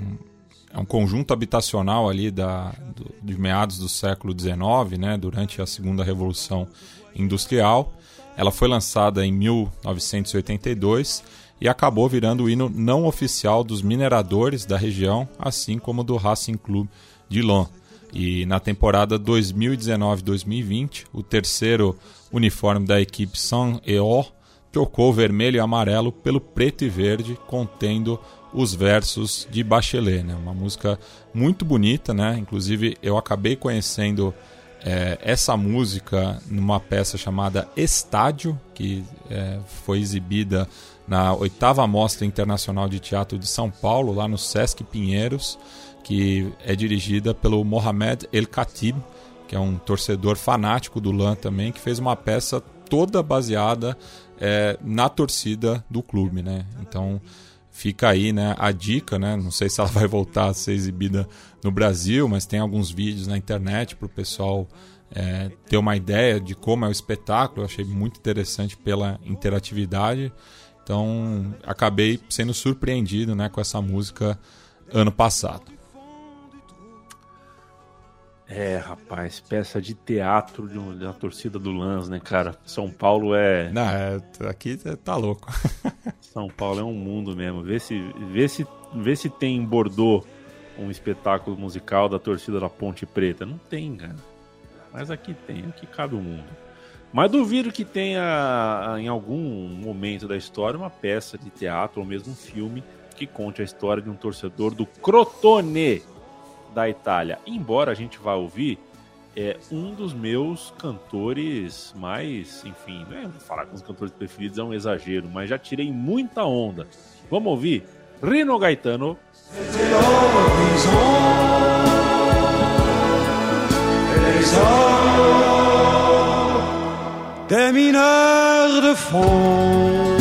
é um conjunto habitacional ali da, do, de meados do século XIX, né, durante a Segunda Revolução Industrial. Ela foi lançada em 1982 e acabou virando o hino não oficial dos mineradores da região, assim como do Racing Club de Lyon. E na temporada 2019-2020, o terceiro uniforme da equipe Saint-Eor trocou vermelho e amarelo pelo preto e verde, contendo os versos de Bachelet. Né? Uma música muito bonita, né? inclusive eu acabei conhecendo é, essa música numa peça chamada Estádio, que é, foi exibida na oitava Mostra Internacional de Teatro de São Paulo, lá no Sesc Pinheiros, que é dirigida pelo Mohamed El Khatib, que é um torcedor fanático do LAN também, que fez uma peça toda baseada é, na torcida do clube, né? Então fica aí né, a dica, né? Não sei se ela *laughs* vai voltar a ser exibida no Brasil, mas tem alguns vídeos na internet para o pessoal é, ter uma ideia de como é o espetáculo. Eu achei muito interessante pela interatividade. Então acabei sendo surpreendido né, com essa música ano passado. É, rapaz, peça de teatro de uma, de uma torcida do Lans, né, cara? São Paulo é. Não, é, aqui tá louco. *laughs* São Paulo é um mundo mesmo. Vê se, vê se, vê se tem em Bordeaux um espetáculo musical da torcida da Ponte Preta. Não tem, cara. Mas aqui tem, aqui cabe o mundo. Mas duvido que tenha, em algum momento da história, uma peça de teatro ou mesmo um filme que conte a história de um torcedor do Crotone da Itália. Embora a gente vá ouvir, é um dos meus cantores mais, enfim, não é falar com os cantores preferidos é um exagero, mas já tirei muita onda. Vamos ouvir Rino Gaetano. Des mineurs de fond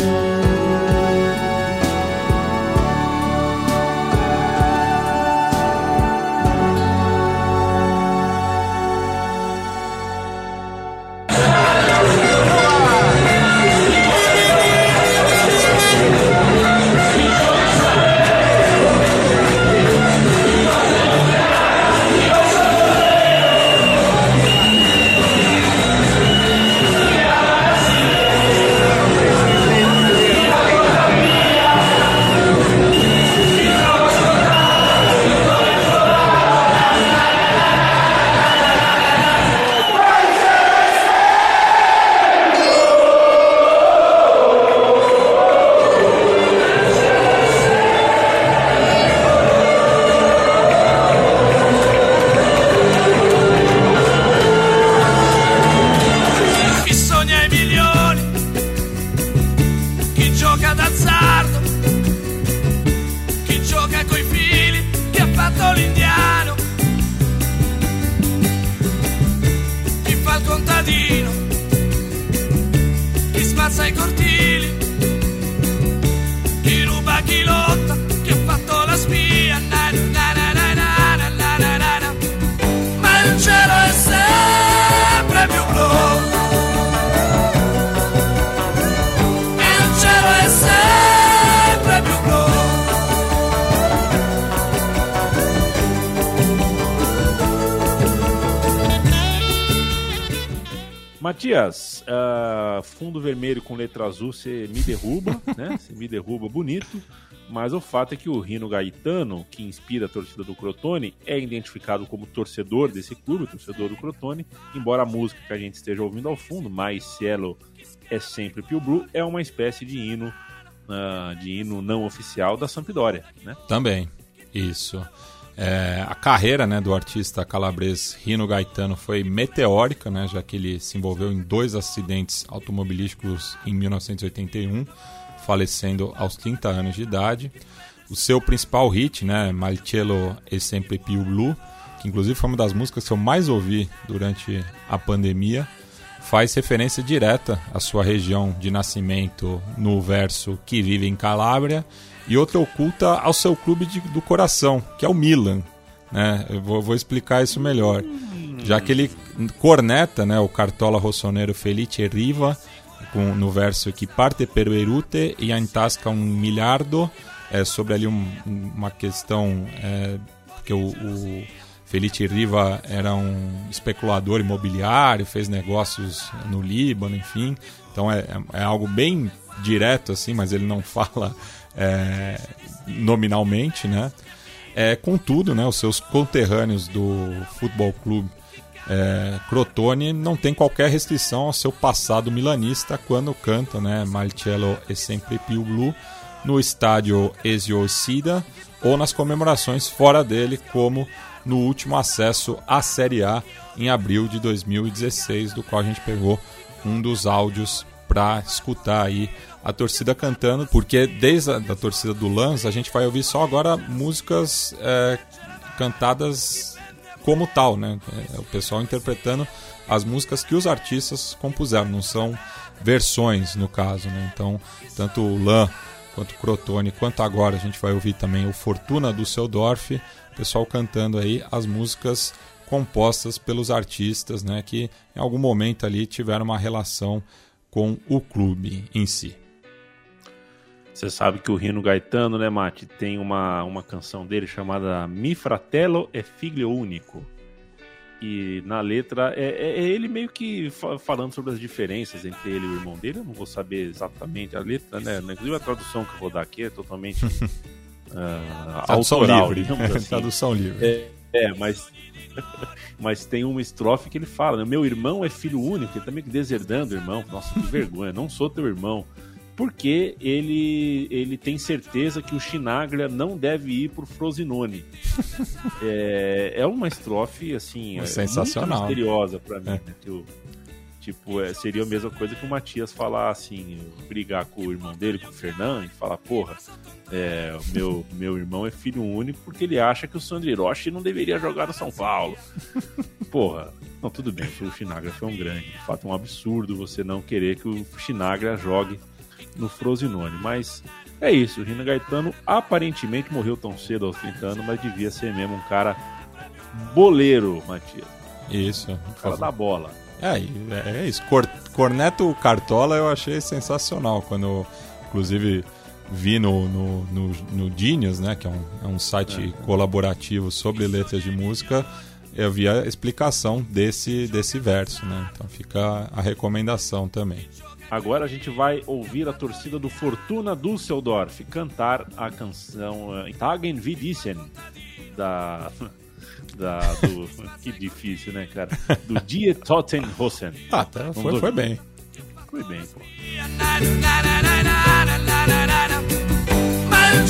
Matias, ah, fundo vermelho com letra azul, você me derruba, *laughs* né? Você me derruba bonito. Mas o fato é que o Rino Gaetano, que inspira a torcida do Crotone, é identificado como torcedor desse clube, torcedor do Crotone, embora a música que a gente esteja ouvindo ao fundo, Mais Cielo é sempre Pio Blue, é uma espécie de hino, ah, de hino não oficial da Sampdoria, né? Também, isso. É, a carreira né, do artista calabrês Rino Gaetano foi meteórica, né, já que ele se envolveu em dois acidentes automobilísticos em 1981, falecendo aos 30 anos de idade. O seu principal hit, né, Malcello e Sempre Più Blu, que inclusive foi uma das músicas que eu mais ouvi durante a pandemia, faz referência direta à sua região de nascimento no verso Que Vive em Calábria e outra oculta ao seu clube de, do coração, que é o Milan. Né? Eu vou, vou explicar isso melhor. Já que ele corneta né, o cartola rossoneiro Felice Riva com, no verso que parte per Erute e antasca um milhardo, é, sobre ali um, uma questão é, que o, o Felice Riva era um especulador imobiliário, fez negócios no Líbano, enfim. Então é, é algo bem direto assim, mas ele não *laughs* fala é, nominalmente, né? É, contudo, né, os seus conterrâneos do Futebol Clube é, Crotone não tem qualquer restrição ao seu passado milanista quando canta né, Marcello e sempre più blu no estádio Ezio Sida ou nas comemorações fora dele, como no último acesso à Série A em abril de 2016, do qual a gente pegou um dos áudios para escutar aí a torcida cantando, porque desde a da torcida do Lans a gente vai ouvir só agora músicas é, cantadas como tal, né? É, o pessoal interpretando as músicas que os artistas compuseram, não são versões no caso, né? Então, tanto o Lan quanto o Crotone, quanto agora a gente vai ouvir também o Fortuna do Seudorf, o pessoal cantando aí as músicas compostas pelos artistas, né, que em algum momento ali tiveram uma relação com o clube em si. Você sabe que o Rino Gaetano, né, Mate, tem uma, uma canção dele chamada Mi Fratello e Figlio Unico. E na letra é, é, é ele meio que fa falando sobre as diferenças entre ele e o irmão dele. Eu não vou saber exatamente a letra, né? Inclusive a tradução que eu vou dar aqui é totalmente uh, *laughs* tradução autoral, livre. *laughs* assim. tradução livre. É, é, mas *laughs* mas tem uma estrofe que ele fala, né? Meu irmão é filho único, ele tá meio que deserdando o irmão. Nossa, que vergonha, não sou teu irmão porque ele, ele tem certeza que o Chinaglia não deve ir pro Frosinone. *laughs* é, é uma estrofe, assim, é sensacional. muito misteriosa para mim, é. né? Eu, tipo, é, seria a mesma coisa que o Matias falar assim, brigar com o irmão dele, com o Fernando, e falar, porra, é, meu, meu irmão é filho único porque ele acha que o Sandro Hiroshi não deveria jogar no São Paulo. *laughs* Porra, não, tudo bem, o Chinagra foi um grande. De fato, é um absurdo você não querer que o Chinagra jogue no Frosinone. Mas é isso, o Rino Gaetano aparentemente morreu tão cedo aos 30 anos, mas devia ser mesmo um cara boleiro, Matias. Isso. Um cara da bola. É, é isso. Cor, Corneto Cartola eu achei sensacional. Quando, inclusive, vi no, no, no, no Genius, né, que é um, é um site é. colaborativo sobre letras de música, eu vi a explicação desse, desse verso. Né? Então fica a recomendação também. Agora a gente vai ouvir a torcida do Fortuna Düsseldorf cantar a canção uh, Tagen Widissen da *laughs* da do *laughs* que difícil, né, cara? Do Die Tottenhosen. Ah, tá, foi, foi bem. Foi bem, pô. Ma il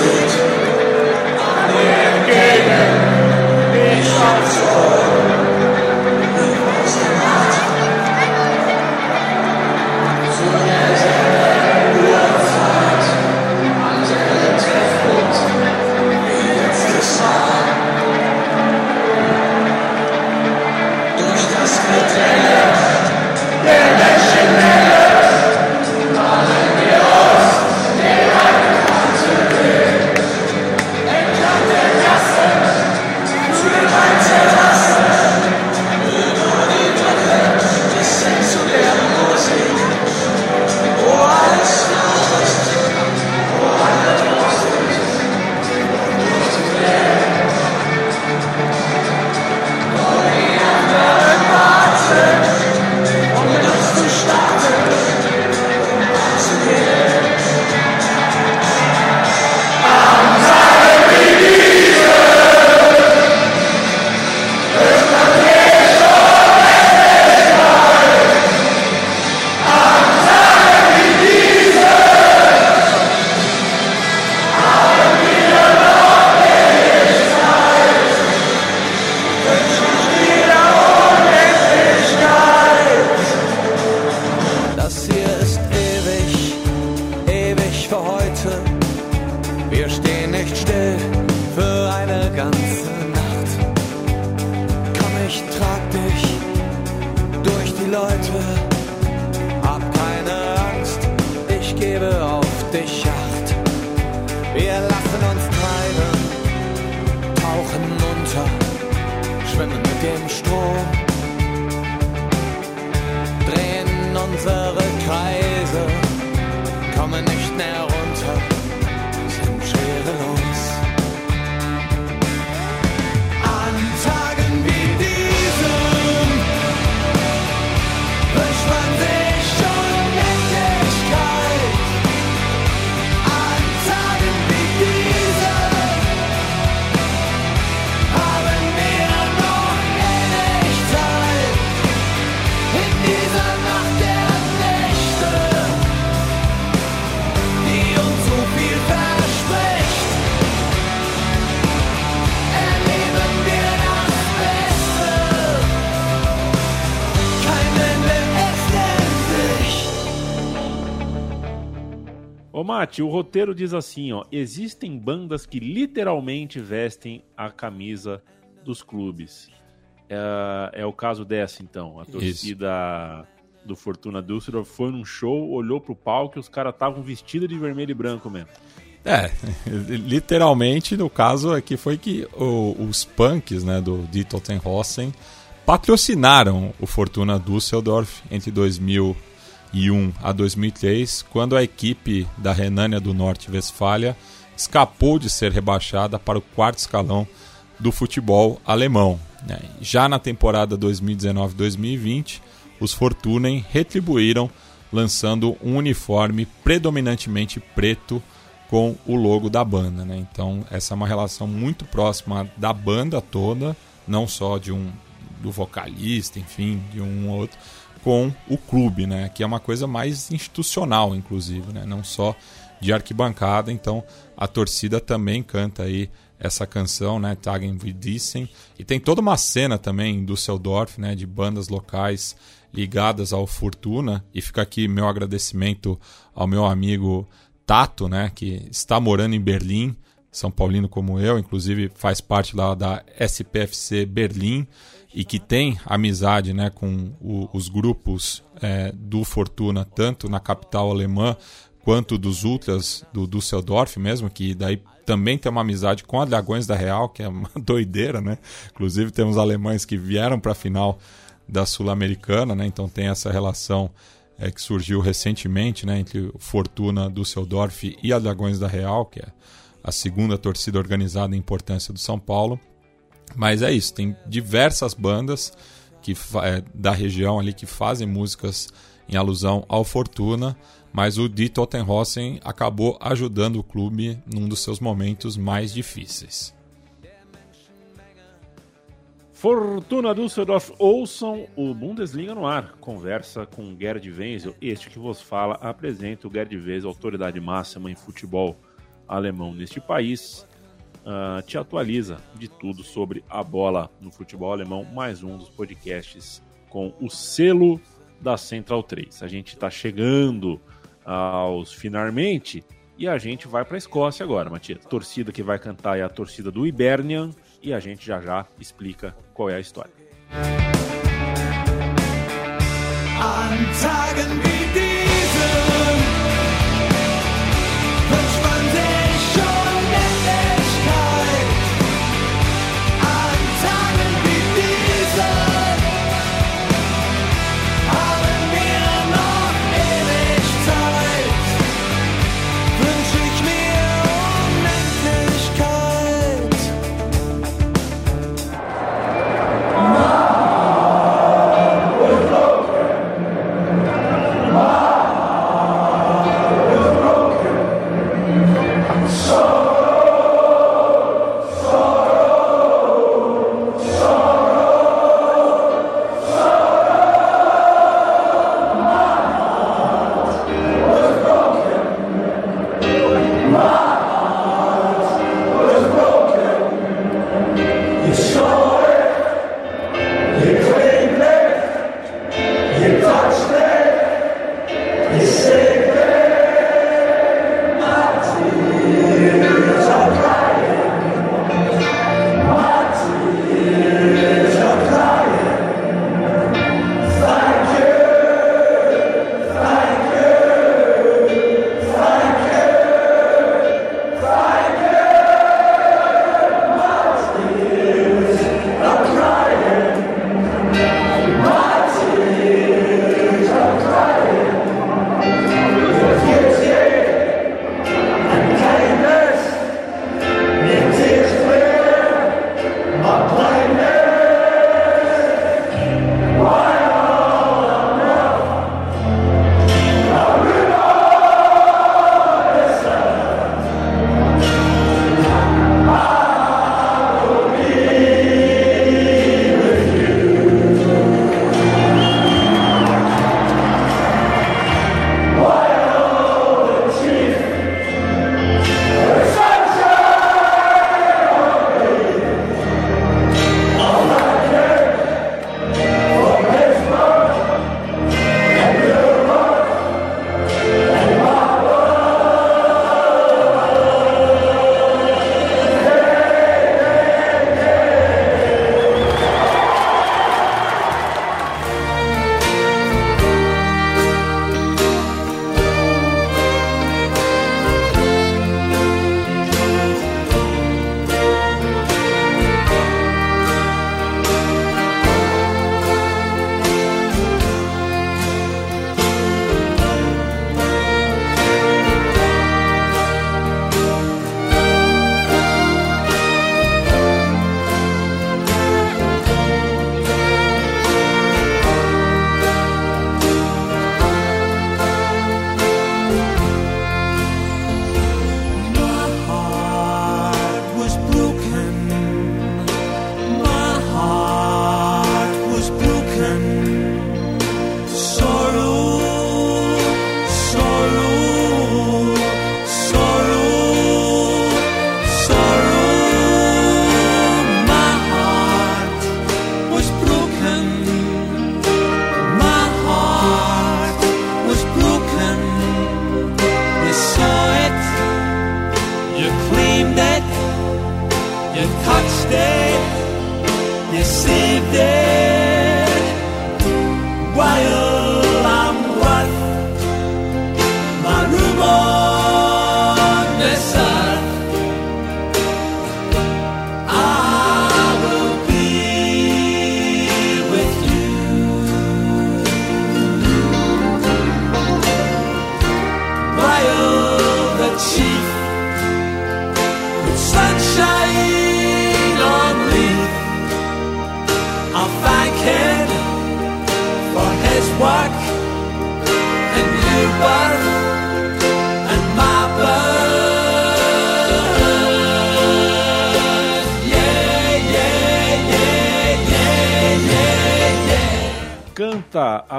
Nicht you nicht Schwarz, O roteiro diz assim, ó. Existem bandas que literalmente vestem a camisa dos clubes. É, é o caso dessa, então. A torcida do Fortuna Düsseldorf foi num show, olhou pro palco e os caras estavam vestidos de vermelho e branco mesmo. É, *laughs* literalmente, no caso aqui foi que o- os punks né, do Die Totenhausen patrocinaram o Fortuna Düsseldorf entre 2001 a 2003, quando a equipe da Renânia do Norte-Westfália escapou de ser rebaixada para o quarto escalão do futebol alemão. né. Já na temporada 2019-2020, os Fortunen retribuíram lançando um uniforme predominantemente preto com o logo da banda, né? Então essa é uma relação muito próxima da banda toda, não só de um do vocalista, enfim, de um ou outro, com o clube, né? Que é uma coisa mais institucional, inclusive, né? Não só de arquibancada. Então a torcida também canta aí essa canção, né? Tagen wie Diesen. E tem toda uma cena também em Düsseldorf, né? De bandas locais ligadas ao Fortuna. E fica aqui meu agradecimento ao meu amigo Tato, né, que está morando em Berlim, São Paulino como eu, inclusive faz parte lá da SPFC Berlim e que tem amizade né, com o- os grupos é, do Fortuna, tanto na capital alemã quanto dos Ultras do Düsseldorf mesmo, que daí também tem uma amizade com a Dragões da Real, que é uma *laughs* doideira, né? Inclusive temos alemães que vieram para a final da Sul-Americana, né? Então tem essa relação é, que surgiu recentemente né, entre o Fortuna Düsseldorf e a Dragões da Real, que é a segunda torcida organizada em importância do São Paulo. Mas é isso, tem diversas bandas que é, da região ali que fazem músicas em alusão ao Fortuna, mas o Die Totenhausen acabou ajudando o clube num dos seus momentos mais difíceis. Fortuna Düsseldorf, ouçam o Bundesliga no ar. Conversa com Gerd Wenzel, este que vos fala, apresenta o Gerd Wenzel, autoridade máxima em futebol alemão neste país. Ah, te atualiza de tudo sobre a bola no futebol alemão, mais um dos podcasts com o selo da Central 3. A gente está chegando aos finalmente e a gente vai para a Escócia agora, Matias. A torcida que vai cantar é a torcida do Hibernian e a gente já já explica qual é a história. An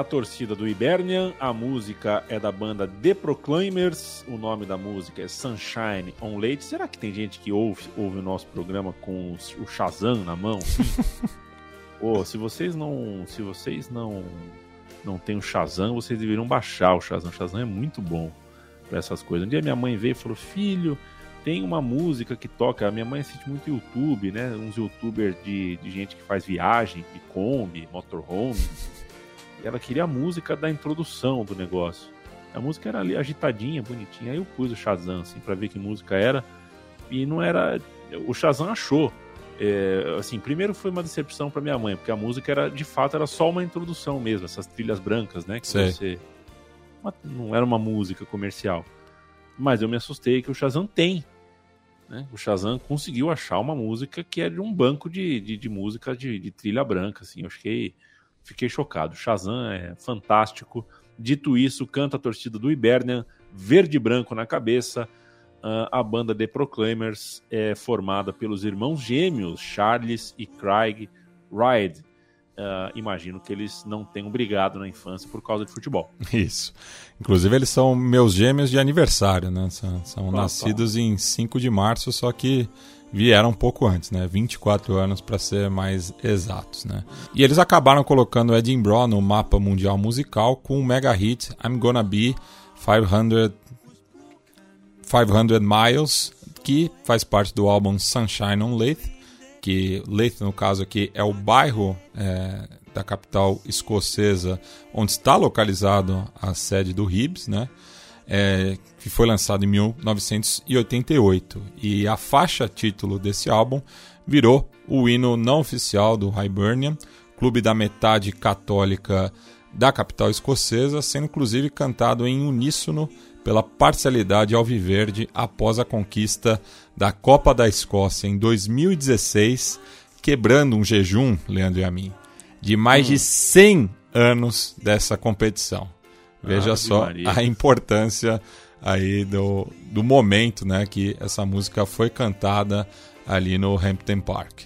a torcida do Hibernian, a música é da banda The Proclaimers, o nome da música é Sunshine on Late. Será que tem gente que ouve, ouve o nosso programa com o Shazam na mão? *laughs* Pô, se vocês não, se vocês não não tem o Shazam, vocês deveriam baixar o Shazam. O Shazam é muito bom para essas coisas. Um dia minha mãe veio e falou: "Filho, tem uma música que toca. A minha mãe assiste muito YouTube, né? Uns youtubers de, de gente que faz viagem, de Kombi, motorhome. Ela queria a música da introdução do negócio. A música era ali agitadinha, bonitinha. Aí eu pus o Shazam, assim, pra ver que música era. E não era. O Shazam achou. É, assim, primeiro foi uma decepção pra minha mãe, porque a música era, de fato, era só uma introdução mesmo, essas trilhas brancas, né? Que Sei. você. uma- não era uma música comercial. Mas eu me assustei que o Shazam tem. Né? O Shazam conseguiu achar uma música que é de um banco de, de, de música de, de trilha branca. Assim. Eu fiquei, fiquei chocado. Shazam é fantástico. Dito isso, canta a torcida do Hibernian, verde e branco na cabeça. Ah, a banda The Proclaimers é formada pelos irmãos gêmeos Charles e Craig Ride. Ah, imagino que eles não tenham brigado na infância por causa de futebol. *laughs* Isso. Inclusive, eles são meus gêmeos de aniversário, né? São, são Opa. nascidos em 5 de março, só que vieram um pouco antes, né? 24 anos para ser mais exatos, né? E eles acabaram colocando Edinburgh no mapa mundial musical com o mega hit I'm Gonna Be 500 500 Miles, que faz parte do álbum Sunshine on Leith, que Leith, no caso aqui, é o bairro é, da capital escocesa onde está localizado a sede do Hibs, né? É, que foi lançado em 1988. E a faixa título desse álbum virou o hino não oficial do Hibernian, clube da metade católica da capital escocesa, sendo inclusive cantado em uníssono pela parcialidade alviverde após a conquista da Copa da Escócia em 2016, quebrando um jejum, Leandro e a mim, de mais de 100 anos dessa competição. Veja só a importância aí do, do momento né, que essa música foi cantada ali no Hampton Park.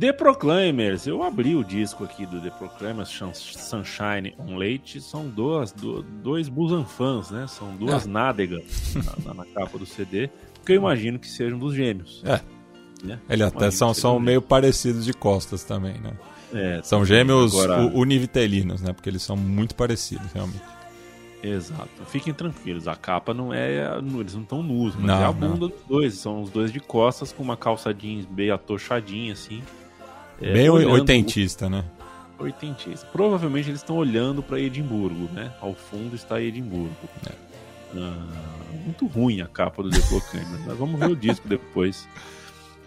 The Proclaimers, eu abri o disco aqui do The Proclaimers, Sun- Sunshine on Late, são duas, do- dois busanfãs, né? São duas É. nádegas na, na- capa do CD, que eu imagino que sejam dos gêmeos. É. né? Eles até são, são meio parecidos de costas também, né? É, São gêmeos Agora- univitelinos, né? Porque eles são muito parecidos, realmente. Exato. Fiquem tranquilos, a capa não é. Eles não estão nus, mas Não, é a não. bunda dos dois. São os dois de costas com uma calça jeans bem atochadinha, assim. É, Bem oitentista, né? Oitentista. Provavelmente eles estão olhando para Edimburgo, né? Ao fundo está Edimburgo. Ah, muito ruim a capa do The Proclaimers, mas vamos ver o disco depois,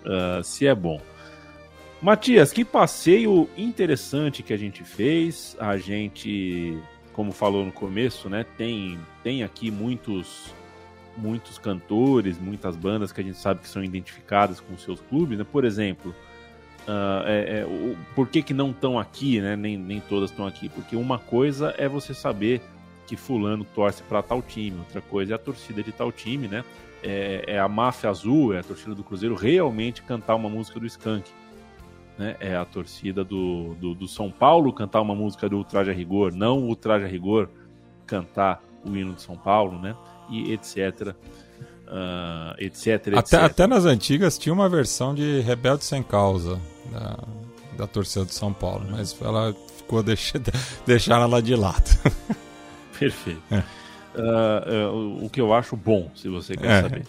ah, se é bom. Matias, que passeio interessante que a gente fez. A gente, como falou no começo, né? Tem, tem aqui muitos muitos cantores, muitas bandas que a gente sabe que são identificadas com seus clubes, né? Por exemplo, ah, é- é, o- por que, que não estão aqui, né? Nem, nem todas estão aqui. Porque uma coisa é você saber que fulano torce para tal time, outra coisa é a torcida de tal time, né? É, é a máfia azul, é a torcida do Cruzeiro realmente cantar uma música do Skank. Né? É a torcida do, do, do São Paulo cantar uma música do Ultraje a Rigor, não o Ultraje a Rigor cantar o hino de São Paulo, né? E etc. ah, etc, Até, etc. até nas antigas tinha uma versão de Rebelde Sem Causa da, da torcida de São Paulo, mas ela ficou *laughs* deixa, deixaram ela de lado. Perfeito. É. Ah, o, o que eu acho bom, se você quer É. saber.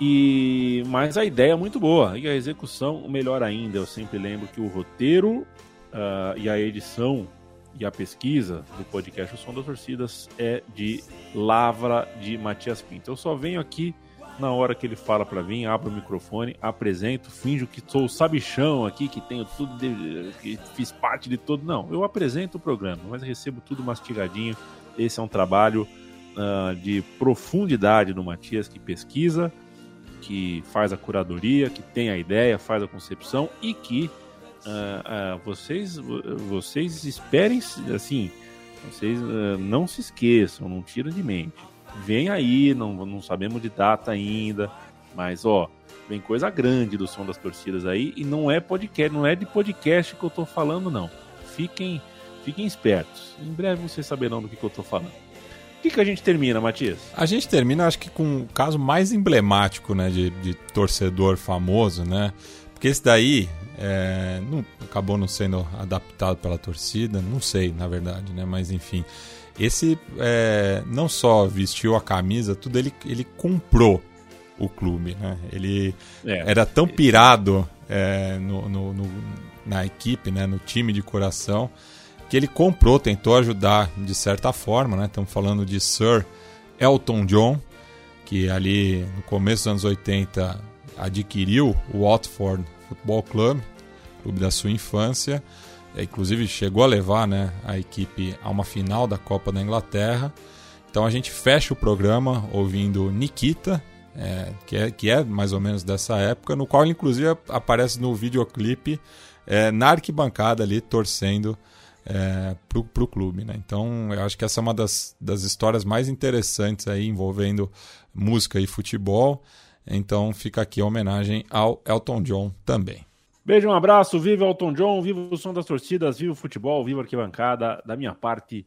E mas a ideia é muito boa e a execução melhor ainda. Eu sempre lembro que o roteiro uh, e a edição e a pesquisa do podcast O Som das Torcidas é de Lavra de Matias Pinto. Eu só venho aqui na hora que ele fala para mim, abro o microfone, apresento, finjo que sou o sabichão aqui, que tenho tudo, de, que fiz parte de todo. Não, eu apresento o programa, mas recebo tudo mastigadinho. Esse é um trabalho uh, de profundidade do Matias, que pesquisa, que faz a curadoria, que tem a ideia, faz a concepção e que uh, uh, vocês, vocês esperem, assim, vocês não se esqueçam, não tiram de mente vem aí, não, não sabemos de data ainda, mas ó, vem coisa grande do som das torcidas aí e não é podcast, não é de podcast que eu tô falando não. Fiquem, fiquem espertos. Em breve vocês saberão do que, que eu tô falando. O que, que a gente termina, Matias? A gente termina, acho que com o caso mais emblemático, né, de, de torcedor famoso, né? Porque esse daí é, não, acabou não sendo adaptado pela torcida, não sei, na verdade, né? Mas enfim, esse é, não só vestiu a camisa, tudo ele, ele comprou o clube, né? Ele é. era tão pirado é, no, no, no, na equipe, né? no time de coração, que ele comprou, tentou ajudar de certa forma, né? Estamos falando de Sir Elton John, que ali no começo dos anos 80 adquiriu o Watford Football Club, clube da sua infância, é, inclusive chegou a levar né, a equipe a uma final da Copa da Inglaterra. Então a gente fecha o programa ouvindo Nikita, é, que, é, que é mais ou menos dessa época, no qual ele inclusive aparece no videoclipe é, na arquibancada ali torcendo é, pro, pro clube. Né? Então eu acho que essa é uma das, das histórias mais interessantes aí envolvendo música e futebol. Então fica aqui a homenagem ao Elton John também. Beijo, um abraço, viva Elton John, viva o som das torcidas, viva o futebol, viva a arquibancada. Da minha parte,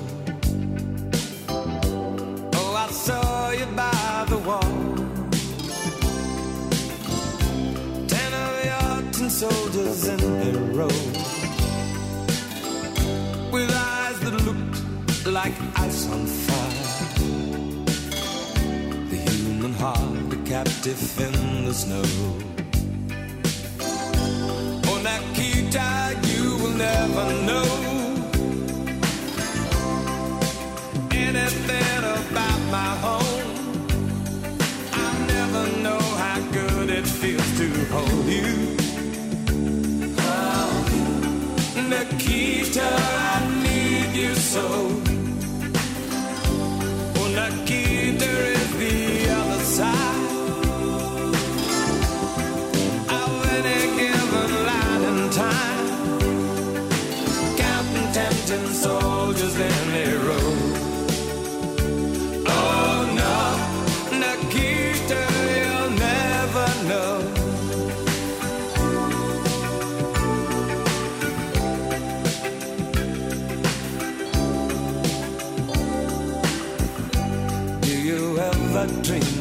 Like ice on fire. The human heart a captive in the snow. Oh, Nikita, you will never know anything about my home. I never know how good it feels to hold you. Oh, Nikita, I need you so.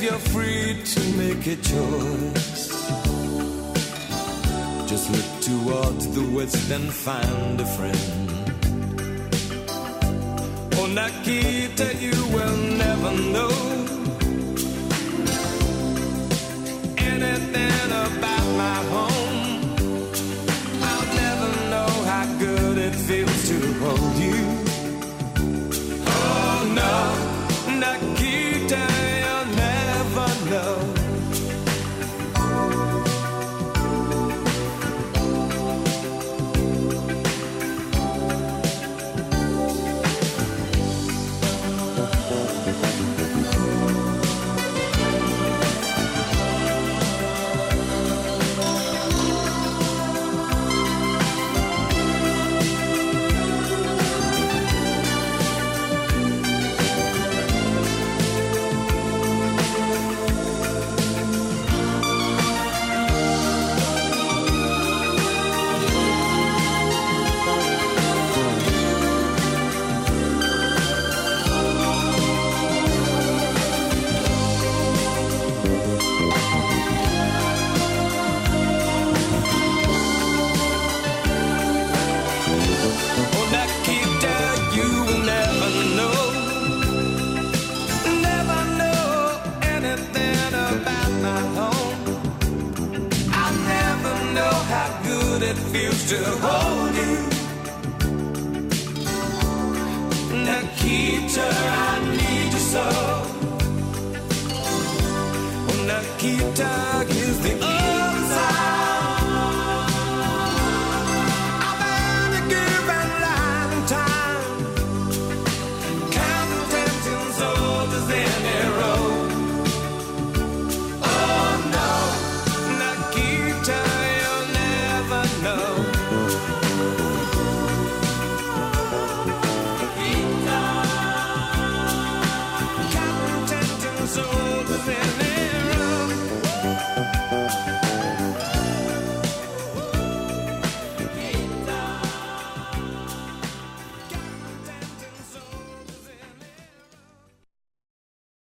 You're free to make a choice just look towards the west and find a friend. Oh, Nikita, you will never know anything about my home. I'll never know how good it feels to hold you.